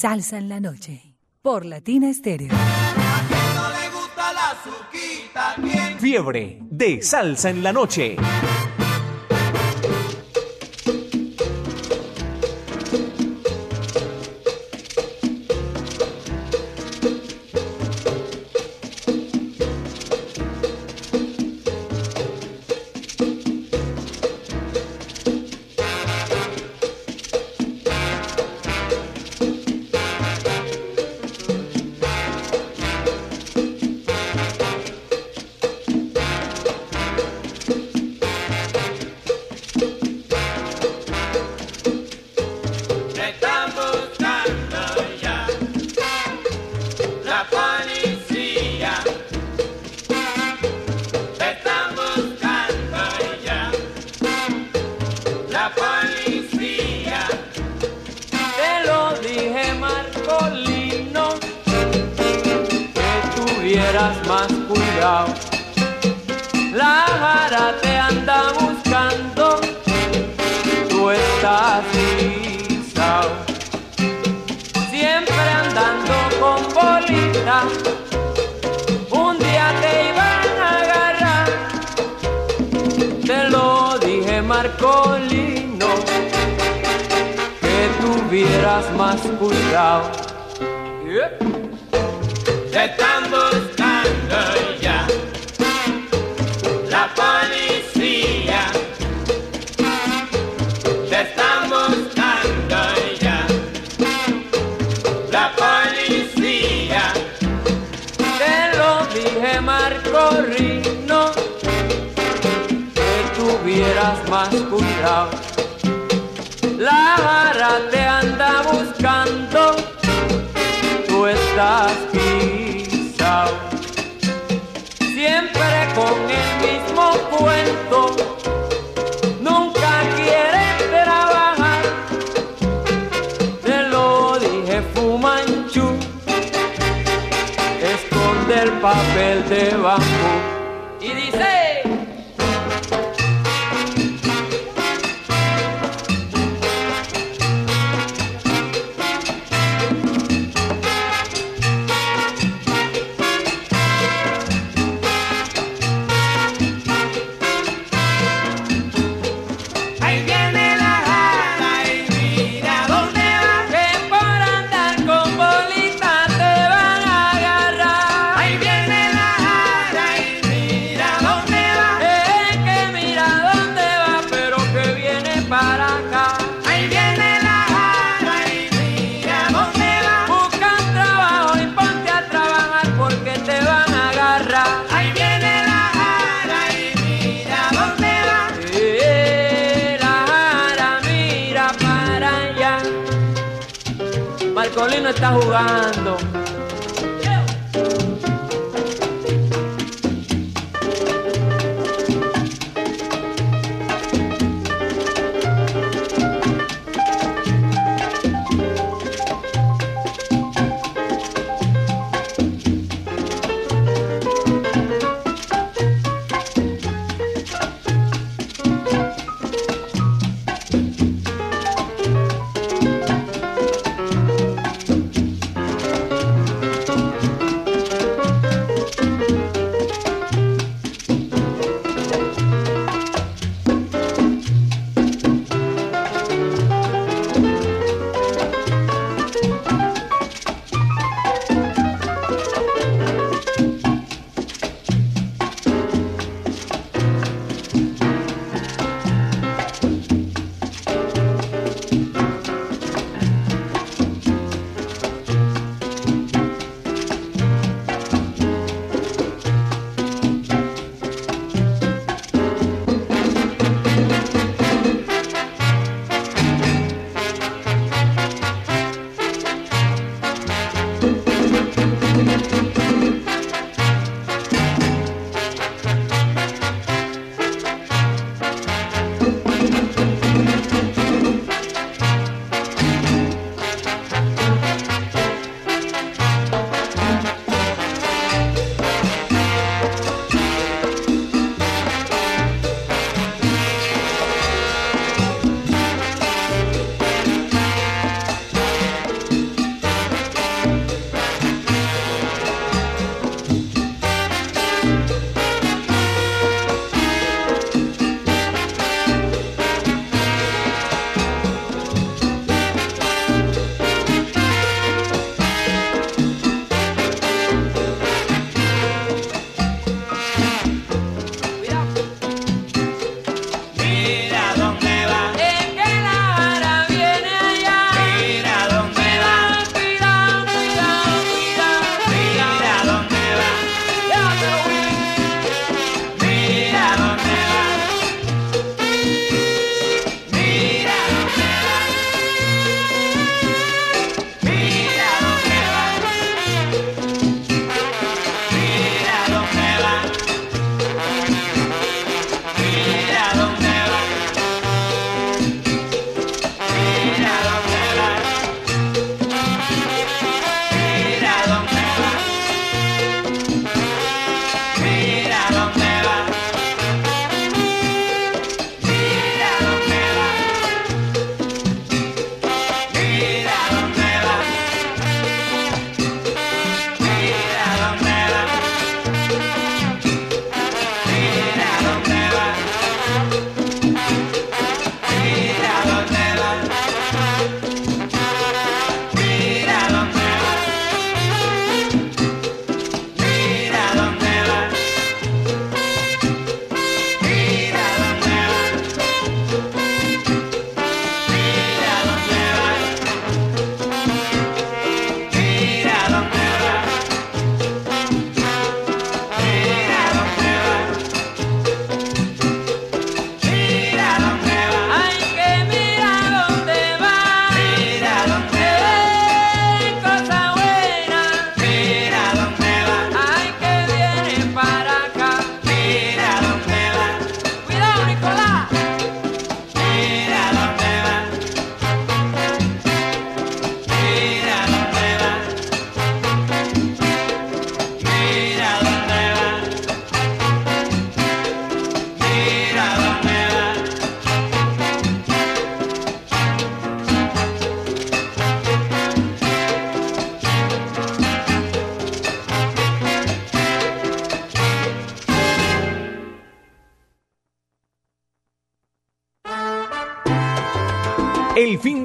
salsa en la noche. Por Latina Estéreo. Fiebre de salsa en la noche.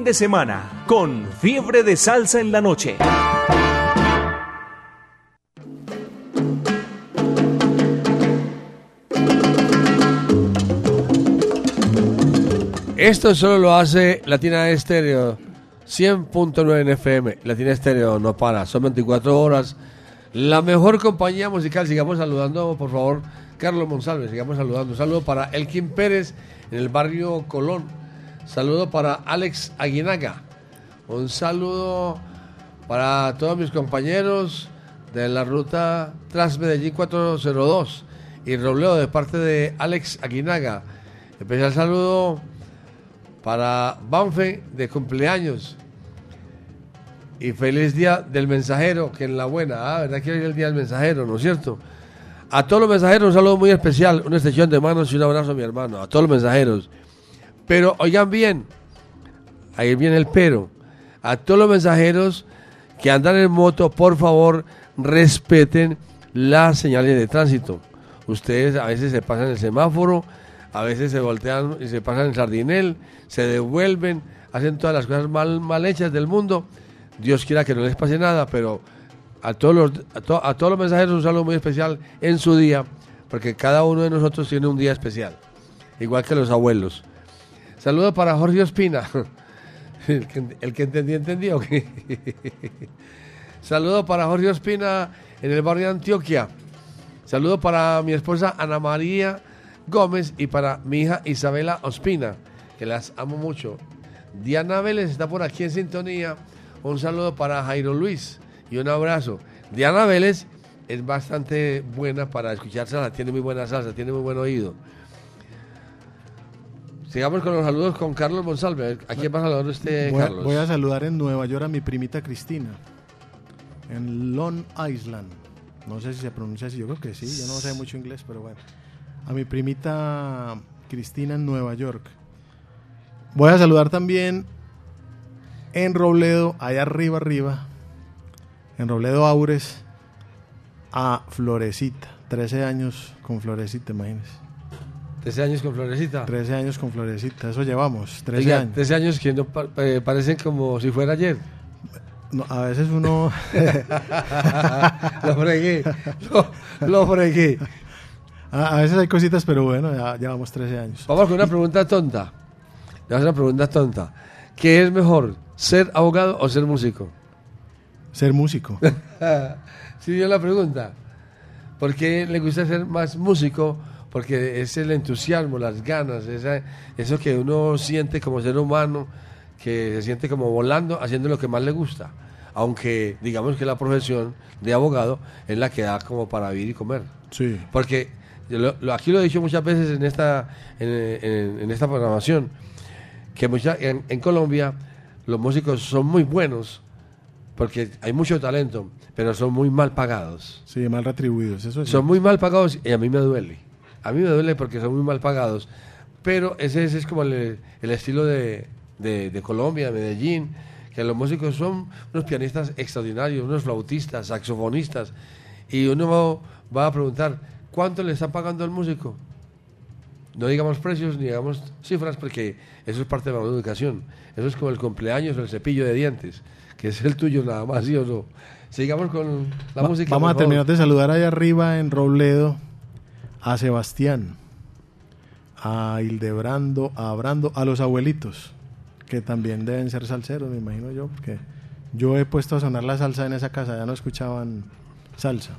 De semana con Fiebre de Salsa en la Noche. Esto solo lo hace Latina Estéreo 100.9 en FM. Latina Estéreo no para, son 24 horas. La mejor compañía musical. Sigamos saludando, por favor, Carlos Monsalve. Sigamos saludando. Un saludo para Elkin Pérez en el barrio Colón. Saludo para Alex Aguinaga. Un saludo para todos mis compañeros de la ruta Transmedellín 402 y Robledo de parte de Alex Aguinaga. Especial saludo para Banfe de cumpleaños. Y feliz día del mensajero, que en la buena, ah, ¿verdad que hoy es el día del mensajero, ¿no es cierto? A todos los mensajeros un saludo muy especial, una extensión de manos y un abrazo a mi hermano, a todos los mensajeros. Pero oigan bien, ahí viene el pero. A todos los mensajeros que andan en moto, por favor, respeten las señales de tránsito. Ustedes a veces se pasan el semáforo, a veces se voltean y se pasan el sardinel, se devuelven, hacen todas las cosas mal, mal hechas del mundo. Dios quiera que no les pase nada, pero a todos los, a, to- a todos los mensajeros un saludo muy especial en su día, porque cada uno de nosotros tiene un día especial, igual que los abuelos. Saludo para Jorge Ospina. El que, el entendió, entendió. Saludo para Jorge Ospina en el barrio de Antioquia. Saludo para mi esposa Ana María Gómez y para mi hija Isabela Ospina, que las amo mucho. Diana Vélez está por aquí en sintonía. Un saludo para Jairo Luis y un abrazo. Diana Vélez es bastante buena para escuchar salsa, tiene muy buena salsa, tiene muy buen oído. Sigamos con los saludos con Carlos Monsalve. ¿A quién va a saludar usted, Voy a, Carlos? voy a saludar en Nueva York a mi primita Cristina, en Long Island. No sé si se pronuncia así, yo creo que sí, yo no sé mucho inglés, pero bueno. A mi primita Cristina en Nueva York. Voy a saludar también en Robledo, allá arriba, arriba, en Robledo Aures, a Florecita. 13 años con Florecita, imagínense. 13 años con Florecita. 13 años con Florecita, eso llevamos, 13 Oiga, años. 13 años que no pa- eh, parecen como si fuera ayer. No, a veces uno... lo fregué, lo, lo fregué. A, a veces hay cositas, pero bueno, ya llevamos 13 años. Vamos con una pregunta tonta. Hacer una pregunta tonta. ¿Qué es mejor, ser abogado o ser músico? Ser músico. sí, dio la pregunta. ¿Por qué le gusta ser más músico? Porque es el entusiasmo, las ganas, esa- eso que uno siente como ser humano, que se siente como volando, haciendo lo que más le gusta. Aunque digamos que la profesión de abogado es la que da como para vivir y comer. Sí. Porque yo lo- lo- aquí lo he dicho muchas veces en esta, en, en- en esta programación, que mucha- en, en Colombia los músicos son muy buenos, porque hay mucho talento, pero son muy mal pagados. Sí, mal retribuidos, eso es. Son muy mal pagados y a mí me duele. A mí me duele porque son muy mal pagados. Pero ese, ese es como el, el estilo de, de- de Colombia, de Medellín, que los músicos son unos pianistas extraordinarios, unos flautistas, saxofonistas. Y uno va, va a preguntar, ¿cuánto le están pagando al músico? No digamos precios ni digamos cifras porque eso es parte de la educación. Eso es como el cumpleaños o el cepillo de dientes, que es el tuyo nada más, ¿sí o no? Sigamos con la Va- música. Vamos a favor. terminar de saludar allá arriba en Robledo a Sebastián, a Hildebrando, a Brando, a los abuelitos, que también deben ser salseros, me imagino yo, porque yo he puesto a sonar la salsa en esa casa, ya no escuchaban salsa.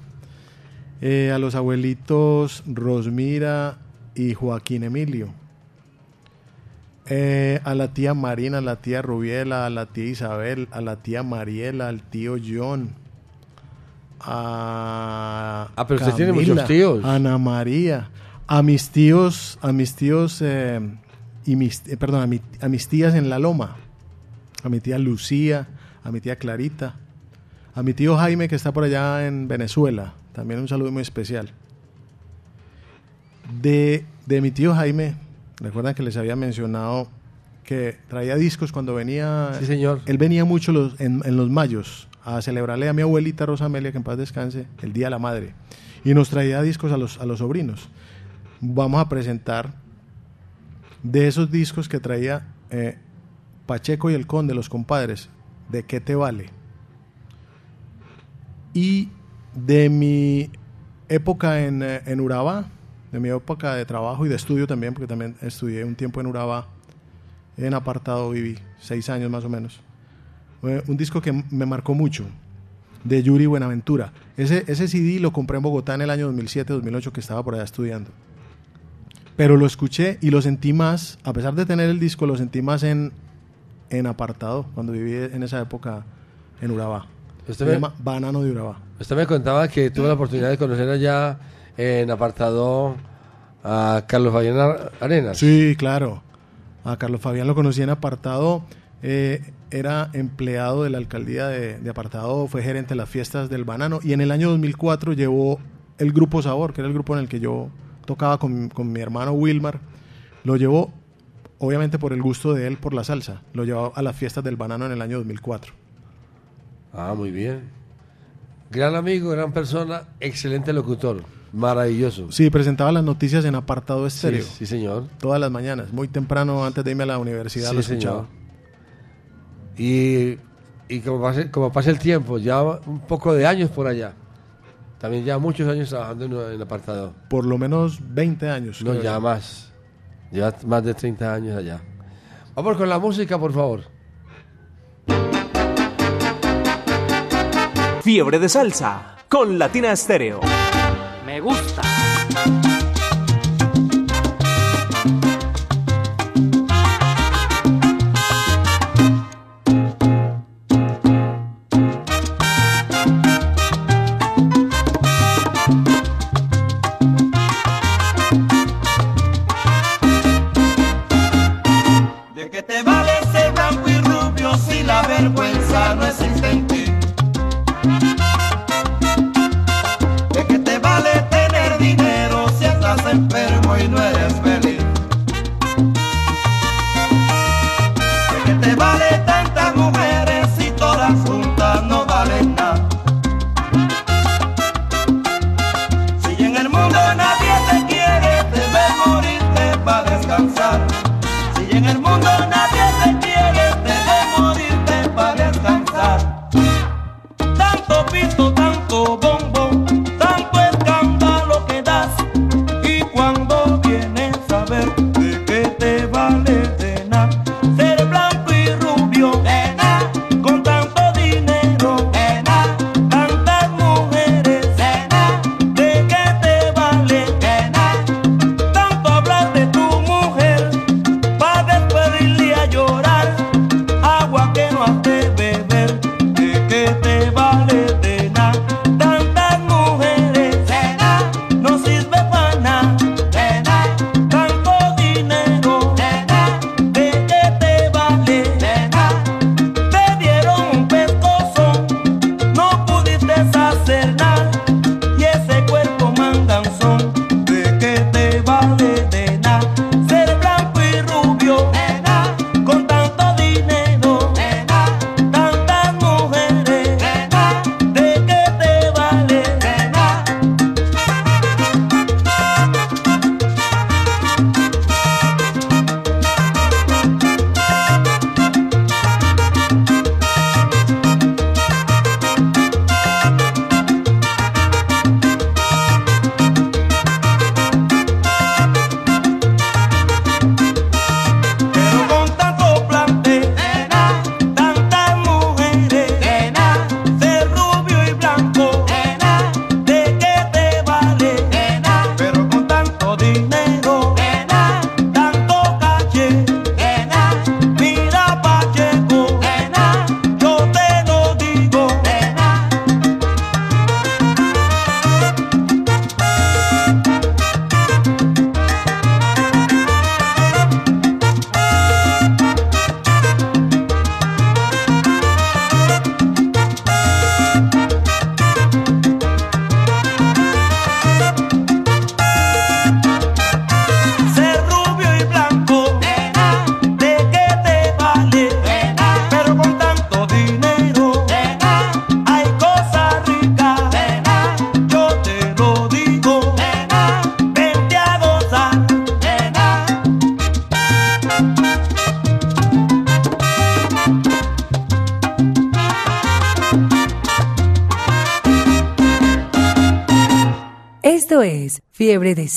Eh, a los abuelitos Rosmira y Joaquín Emilio. Eh, a la tía Marina, a la tía Rubiela, a la tía Isabel, a la tía Mariela, al tío John, a Ah, pero usted tiene Camila, muchos tíos. Ana María, a mis tíos, a mis tíos eh, y mis, eh, perdón, a, mi- a mis tías en La Loma, a mi tía Lucía, a mi tía Clarita, a mi tío Jaime que está por allá en Venezuela, también un saludo muy especial. De, de mi tío Jaime, recuerdan que les había mencionado que traía discos cuando venía. Sí, señor. Él venía mucho los, en, en los mayos a celebrarle a mi abuelita Rosa Amelia, que en paz descanse, el Día de la Madre. Y nos traía discos a los, a los sobrinos. Vamos a presentar de esos discos que traía, eh, Pacheco y el Conde, los compadres, ¿de qué te vale? Y de mi época en, eh, en Urabá, de mi época de trabajo y de estudio también, porque también estudié un tiempo en Urabá, en apartado viví, seis años más o menos. Un disco que me marcó mucho, de Yuri Buenaventura. Ese, ese CD lo compré en Bogotá en el año 2007-2008 que estaba por allá estudiando. Pero lo escuché y lo sentí más, a pesar de tener el disco, lo sentí más en, en apartado, cuando viví en esa época en Urabá. Usted Se me- llama Banano de Urabá. Usted me contaba que tuvo la oportunidad de conocer allá en apartado a Carlos Fabián Ar- Arenas. Sí, claro. A Carlos Fabián lo conocí en apartado. eh, era empleado de la alcaldía de, de apartado, fue gerente de las fiestas del banano y en el año 2004 llevó el grupo Sabor, que era el grupo en el que yo tocaba con, con mi hermano Wilmar. Lo llevó, obviamente por el gusto de él por la salsa, lo llevó a las fiestas del banano en el año 2004. Ah, muy bien. Gran amigo, gran persona, excelente locutor. Maravilloso. Sí, presentaba las noticias en apartado Sí, estéreo. sí, señor. Todas las mañanas, muy temprano antes de irme a la universidad Sí, lo escuchaba. señor. Y, y como, pase, como pasa el tiempo, ya un poco de años por allá. También ya muchos años trabajando en, en apartado. Por lo menos 20 años. No, ya más. Lleva más de 30 años allá. Vamos con la música, por favor. Fiebre de salsa con Latina Estéreo. Me gusta. Vergüenza no existe en ti? ¿De qué te vale tener dinero si estás enfermo y no eres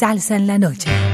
Salsa en la noche.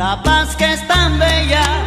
La paz que es tan bella.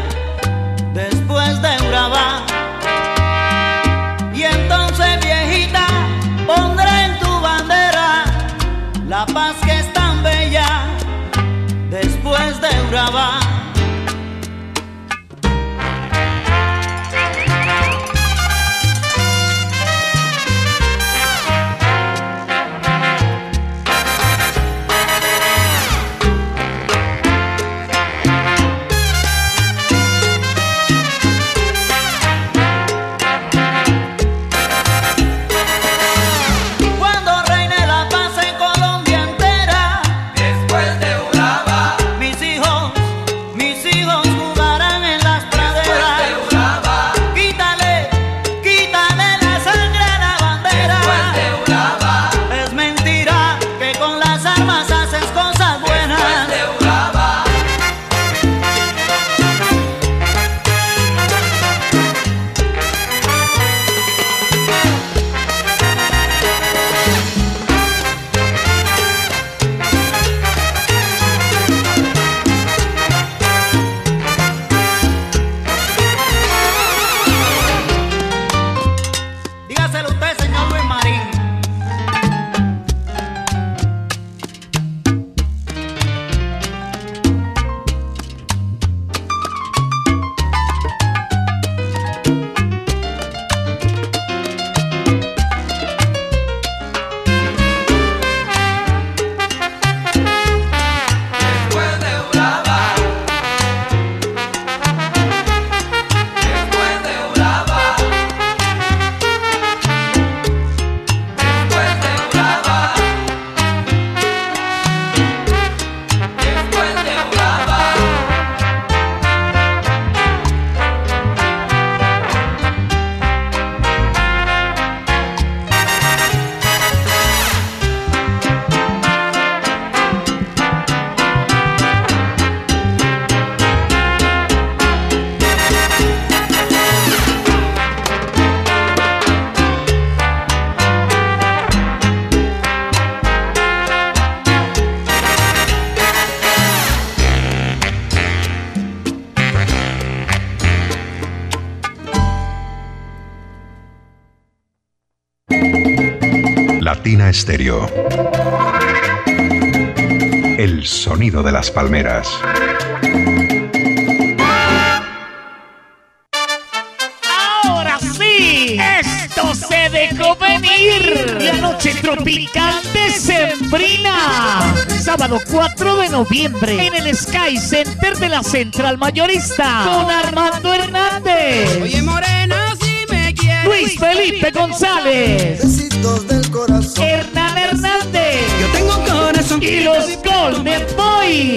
El sonido de las palmeras. Ahora sí, esto se dejó venir. La noche tropical de Sembrina. Sábado 4 de noviembre en el Sky Center de la Central Mayorista con Armando Hernández. Oye, Morena, si me quieres. Luis Felipe González.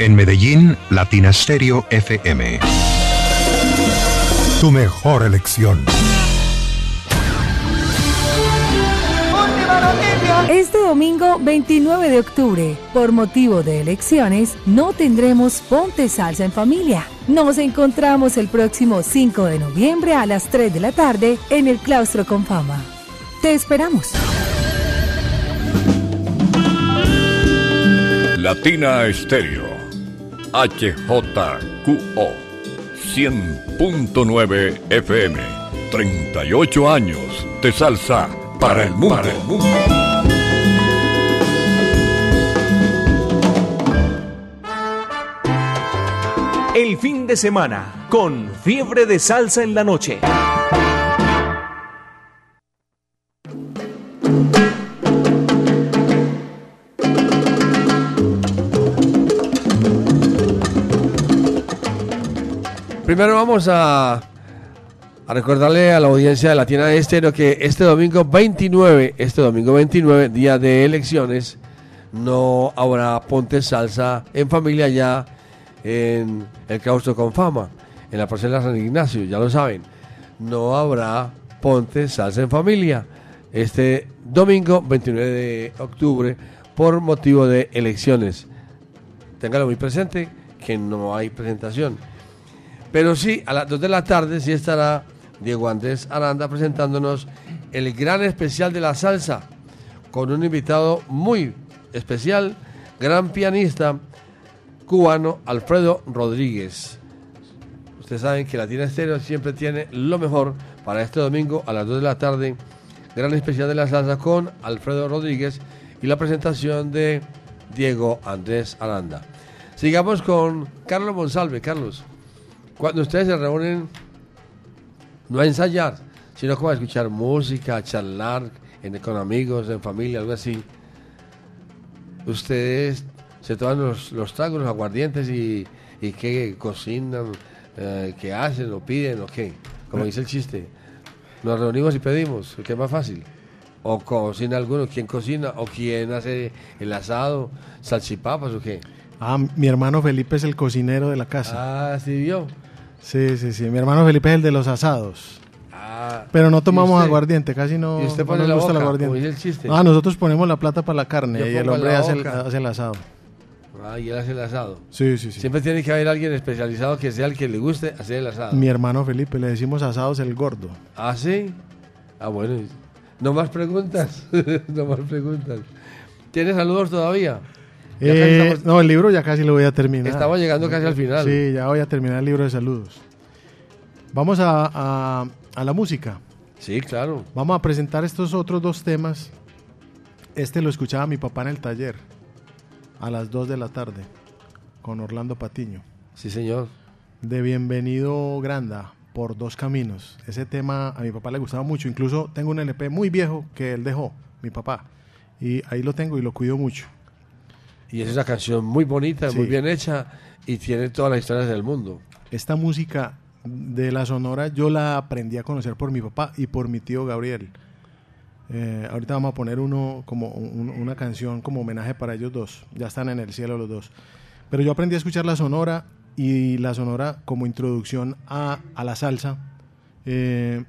En Medellín, Latina Stereo FM. Tu mejor elección. Este domingo 29 de octubre, por motivo de elecciones, no tendremos Ponte Salsa en Familia. Nos encontramos el próximo 5 de noviembre a las 3 de la tarde en el Claustro con Fama. Te esperamos. Latina Estéreo. HJQO. 100.9 FM. 38 años de salsa para el mundo. Para el mundo. El fin de semana con fiebre de salsa en la noche. Primero vamos a, recordarle a la audiencia de Latina Estéreo que este domingo 29, este domingo 29, día de elecciones, no habrá Ponte Salsa en familia ya en el claustro con fama, en la parcela San Ignacio, ya lo saben. No habrá Ponte Salsa en familia este domingo 29 de octubre por motivo de elecciones. Téngalo muy presente que no hay presentación. Pero sí, a las 2 de la tarde sí estará Diego Andrés Aranda presentándonos el gran especial de la salsa con un invitado muy especial, gran pianista cubano Alfredo Rodríguez. Ustedes saben que Latina Estéreo siempre tiene lo mejor para este domingo a las 2 de la tarde. Gran especial de la salsa con Alfredo Rodríguez y la presentación de Diego Andrés Aranda. Sigamos con Carlos Monsalve. Carlos, cuando ustedes se reúnen, no a ensayar, sino como a escuchar música, a charlar en, con amigos, en familia, algo así, ustedes se toman los, los tragos, los aguardientes y, y qué cocinan, eh, qué hacen, o piden, o qué. Como dice el chiste, nos reunimos y pedimos, que es más fácil. O cocina alguno, quién cocina, o quién hace el asado, salchipapas o qué. Ah, mi hermano Felipe es el cocinero de la casa. Ah, sí, vio. Sí, sí, sí. Mi hermano Felipe es el de los asados. Ah, Pero no ¿y tomamos usted? aguardiente, casi no, ¿Y usted no nos la gusta el aguardiente. el chiste? Ah, nosotros ponemos la plata para la carne Yo y el hombre hace el, hace el asado. Ah, y él hace el asado. Sí, sí, sí. Siempre tiene que haber alguien especializado que sea el que le guste hacer el asado. Mi hermano Felipe, le decimos asados el gordo. Ah, sí. Ah, bueno. No más preguntas. no más preguntas. ¿Tienes saludos todavía? Eh, estamos- no, el libro ya casi lo voy a terminar. Estamos llegando casi al final. Sí, ya voy a terminar el libro de saludos. Vamos a, a- a la música. Sí, claro. Vamos a presentar estos otros dos temas. Este lo escuchaba mi papá en el taller a las 2 de la tarde con Orlando Patiño. Sí, señor. De Bienvenido Granda por dos caminos. Ese tema a mi papá le gustaba mucho. Incluso tengo un LP muy viejo que él dejó, mi papá. Y ahí lo tengo y lo cuido mucho. Y es una canción muy bonita, muy Sí. bien hecha y tiene todas las historias del mundo. Esta música de la Sonora yo la aprendí a conocer por mi papá y por mi tío Gabriel. Eh, ahorita vamos a poner uno como un- una canción como homenaje para ellos dos. Ya están en el cielo los dos. Pero yo aprendí a escuchar la Sonora y la Sonora como introducción a, a la salsa eh,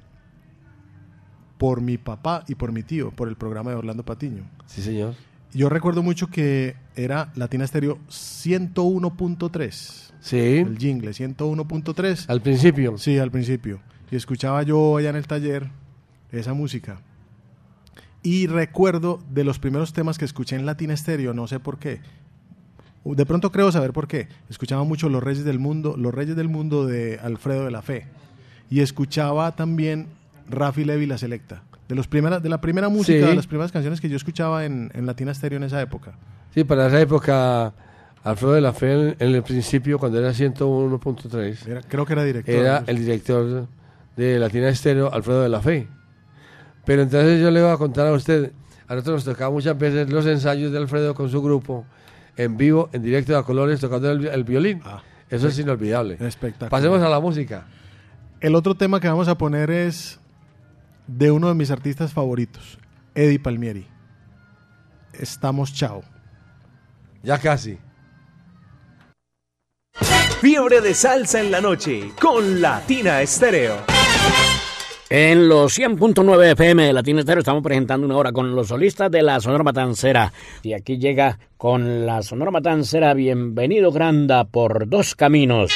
por mi papá y por mi tío, por el programa de Orlando Patiño. Sí, señor. Yo recuerdo mucho que era Latina Estéreo 101.3. Sí. El jingle 101.3. Al principio. Sí, al principio. Y escuchaba yo allá en el taller esa música. Y recuerdo de los primeros temas que escuché en Latina Stereo, no sé por qué. De pronto creo saber por qué. Escuchaba mucho Los Reyes del Mundo, Los Reyes del Mundo de Alfredo de la Fe. Y escuchaba también Rafi Levi La Selecta. De, los primeras, de la primera música, Sí. de las primeras canciones que yo escuchaba en, en Latina Stereo en esa época. Sí, para esa época, Alfredo de la Fe, en, en el principio, cuando era 101.3, creo que era director. Era el director de Latina Estéreo, Alfredo de la Fe. Pero entonces yo le voy a contar a usted, a nosotros nos tocaba muchas veces los ensayos de Alfredo con su grupo, en vivo, en directo a colores, tocando el, el violín. Eso es inolvidable. Espectacular. Pasemos a la música. El otro tema que vamos a poner es de uno de mis artistas favoritos, Eddie Palmieri. Estamos chao. Ya casi. Fiebre de salsa en la noche con Latina Estéreo. En los 100.9 FM de Latino Estéreo estamos presentando una hora con los solistas de la Sonora Matancera. Y aquí llega con la Sonora Matancera Bienvenido Granda por dos caminos.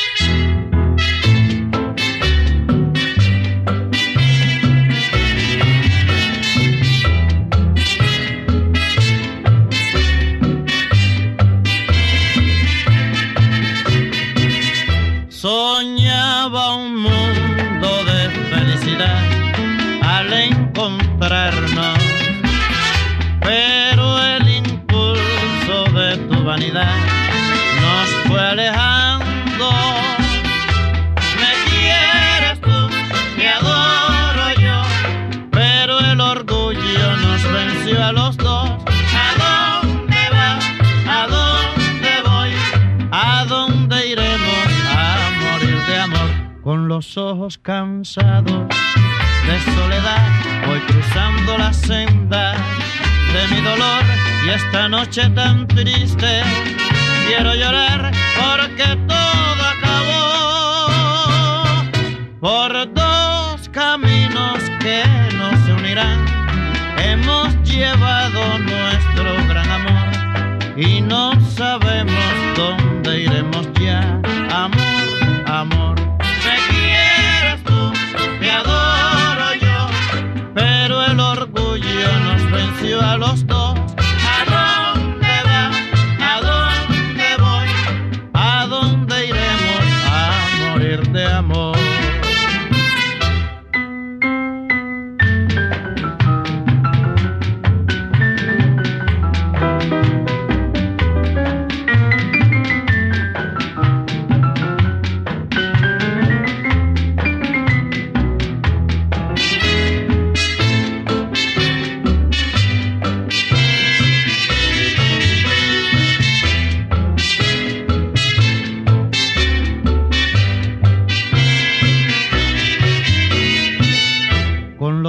Vanidad nos fue alejando. Me quieres tú, te adoro yo, pero el orgullo nos venció a los dos. ¿A dónde vas? ¿A dónde voy? ¿A dónde iremos a morir de amor? Con los ojos cansados de soledad, voy cruzando la senda de mi dolor y esta noche tan triste quiero llorar porque todo acabó por dos caminos que no se unirán. Hemos llevado nuestro gran amor y no sabemos dónde iremos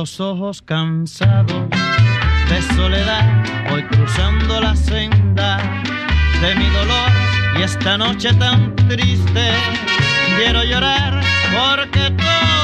los ojos cansados de soledad, voy cruzando la senda de mi dolor y esta noche tan triste quiero llorar porque todo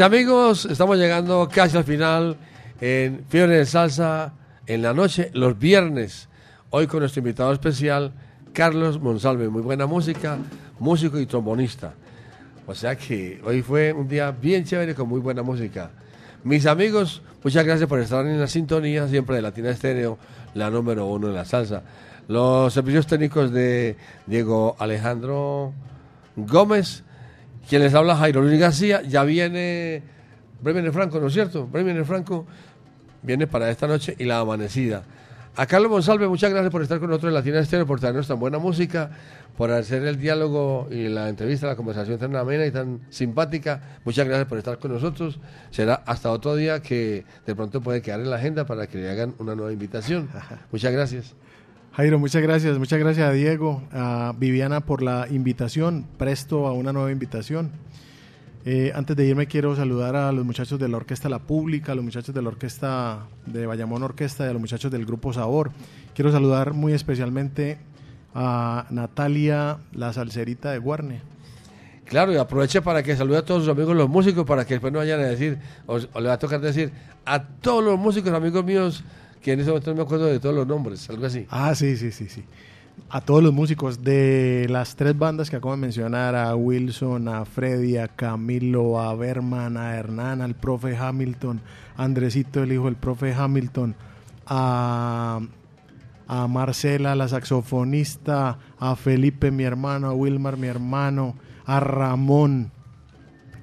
Amigos, estamos llegando casi al final en Fiebre de Salsa en la noche, los viernes. Hoy con nuestro invitado especial, Carlos Monsalve. Muy buena música, músico y trombonista. O sea que hoy fue un día bien chévere con muy buena música. Mis amigos, muchas gracias por estar en la sintonía siempre de Latina Estéreo, la número uno en la salsa. Los servicios técnicos de Diego Alejandro Gómez, quien les habla Jairo Luis García, ya viene Bremen Franco, ¿no es cierto? Bremen Franco viene para esta noche y la amanecida. A Carlos Monsalve, muchas gracias por estar con nosotros en Latina Estéreo, por traernos tan buena música, por hacer el diálogo y la entrevista, la conversación tan amena y tan simpática. Muchas gracias por estar con nosotros. Será hasta otro día que de pronto puede quedar en la agenda para que le hagan una nueva invitación. Muchas gracias. Jairo, muchas gracias. Muchas gracias a Diego, a Viviana por la invitación. Presto a una nueva invitación. Eh, antes de irme quiero saludar a los muchachos de la Orquesta La Pública, a los muchachos de la Orquesta de Bayamón Orquesta y a los muchachos del Grupo Sabor. Quiero saludar muy especialmente a Natalia, la salserita de Guarne. Claro, y aproveche para que salude a todos sus amigos los músicos para que después no vayan a decir, o, o le va a tocar decir a todos los músicos amigos míos que en ese momento no me acuerdo de todos los nombres, algo así. Ah, sí, sí, sí, sí. a todos los músicos de las tres bandas que acabo de mencionar, a Wilson, a Freddy, a Camilo, a Berman, a Hernán, al profe Hamilton, a Andresito, el hijo del profe Hamilton, a, a Marcela, la saxofonista, a Felipe, mi hermano, a Wilmar, mi hermano, a Ramón,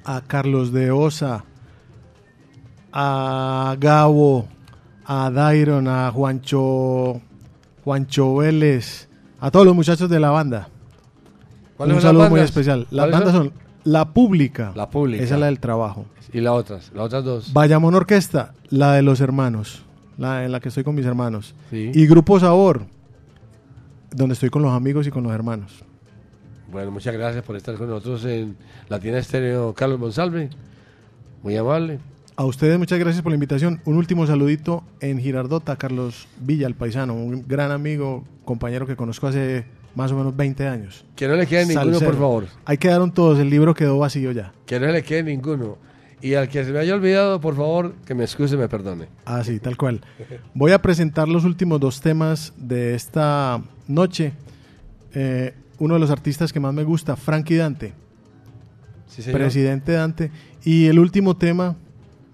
a Carlos de Osa, a Gabo, a Dairon, a Juancho, Juancho Vélez, a todos los muchachos de la banda. Un saludo muy especial. Las bandas son? La Pública. La Pública. Esa es la del trabajo. Y las otras, las otras dos. Bayamón Orquesta, la de los hermanos, la en la que estoy con mis hermanos. Sí. Y Grupo Sabor, donde estoy con los amigos y con los hermanos. Bueno, muchas gracias por estar con nosotros en Latina Estéreo, Carlos Monsalve. Muy amable. A ustedes muchas gracias por la invitación. Un último saludito en Girardota, Carlos Villa, el paisano, un gran amigo, compañero que conozco hace más o menos 20 años. Que no le quede ninguno, Salsero. por favor. Ahí quedaron todos, el libro quedó vacío ya. Que no le quede ninguno. Y al que se me haya olvidado, por favor, que me excuse y me perdone. Ah, sí, tal cual. Voy a presentar los últimos dos temas de esta noche. Eh, uno de los artistas que más me gusta, Frankie Dante. Sí, señor. Presidente Dante. Y el último tema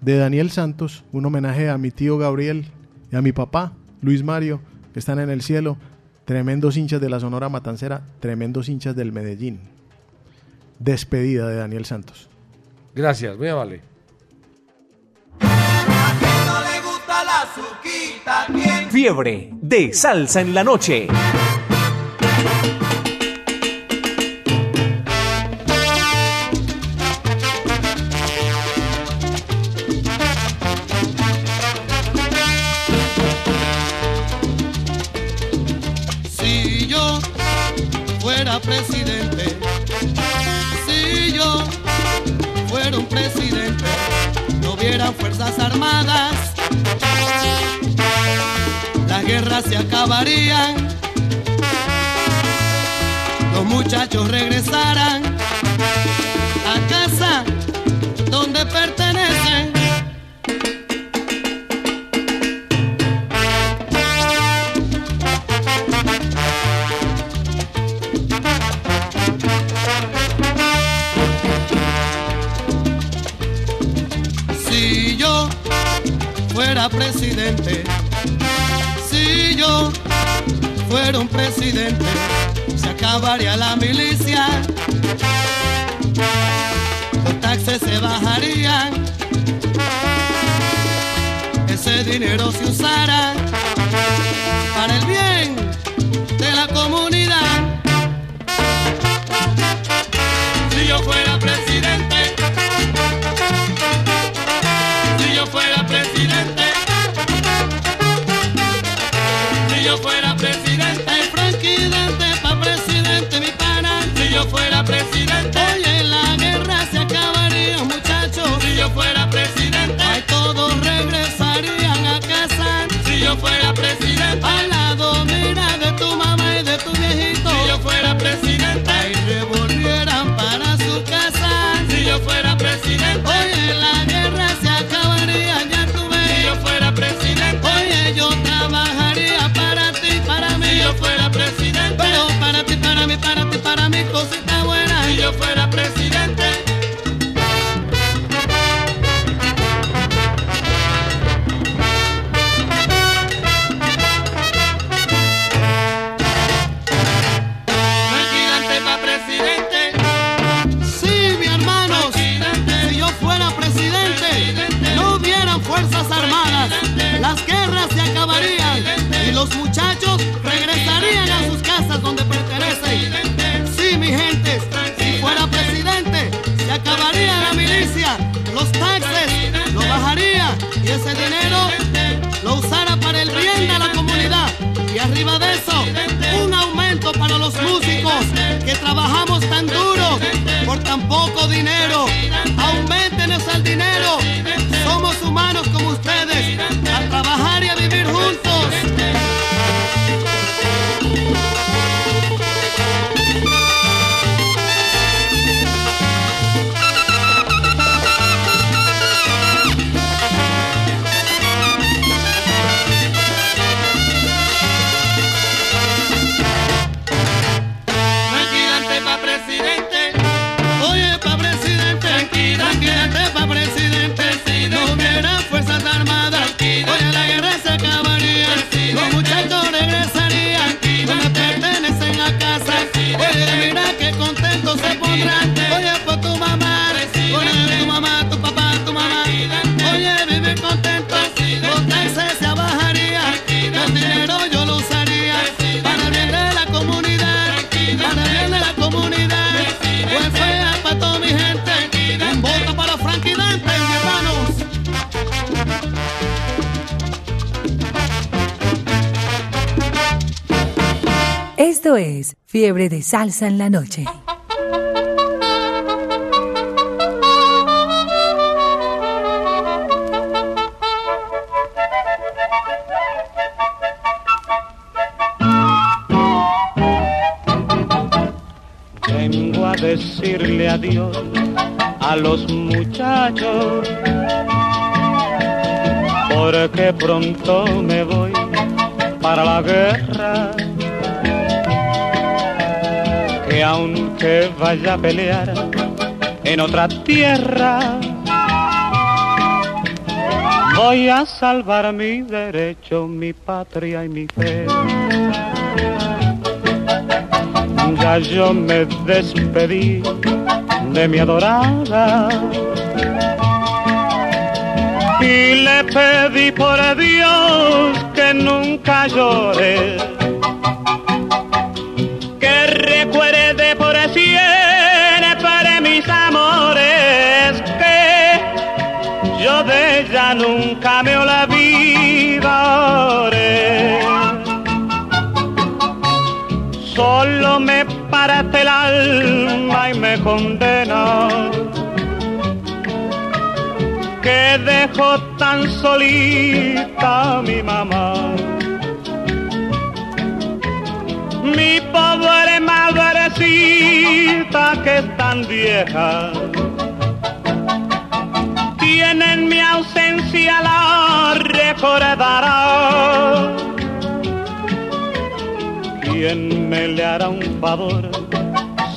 de Daniel Santos, un homenaje a mi tío Gabriel y a mi papá, Luis Mario, que están en el cielo. Tremendos hinchas de la Sonora Matancera, tremendos hinchas del Medellín. Despedida de Daniel Santos. Gracias, muy amable. Fiebre de salsa en la noche. Hubiera fuerzas armadas, las guerras se acabarían, los muchachos regresaran presidente, si yo fuera un presidente, se acabaría la milicia, los taxes se bajarían, ese dinero se usara para el bien de la comunidad. Si yo fuera fuera Fiebre de Salsa en la Noche. Vengo a decirle adiós a los muchachos, porque pronto me voy para la guerra. Aunque vaya a pelear en otra tierra, voy a salvar mi derecho, mi patria y mi fe. Ya yo me despedí de mi adorada y le pedí por Dios que nunca llore, tan solita mi mamá. Mi pobre madrecita que es tan vieja, tiene en mi ausencia la recordará. ¿Quién me le hará un favor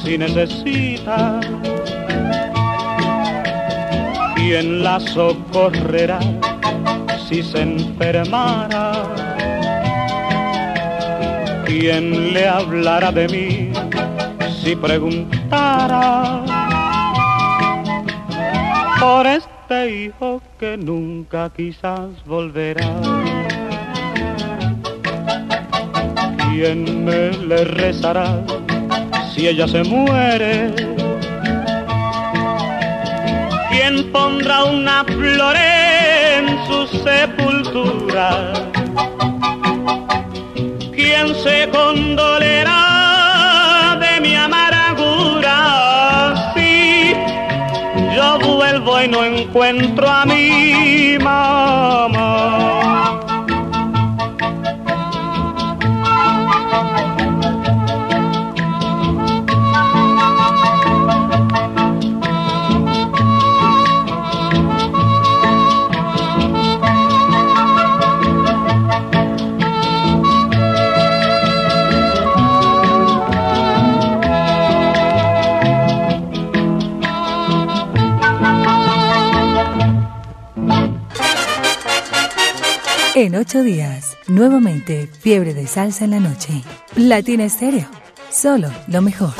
si necesita? ¿Quién la socorrerá si se enfermara? ¿Quién le hablará de mí si preguntara por este hijo que nunca quizás volverá? ¿Quién me le rezará si ella se muere? ¿Quién pondrá una flor en su sepultura? ¿Quién se condolerá de mi amargura? Si yo vuelvo y no encuentro a mi mamá. En ocho días, nuevamente Fiebre de Salsa en la Noche. Latina Estéreo, solo lo mejor.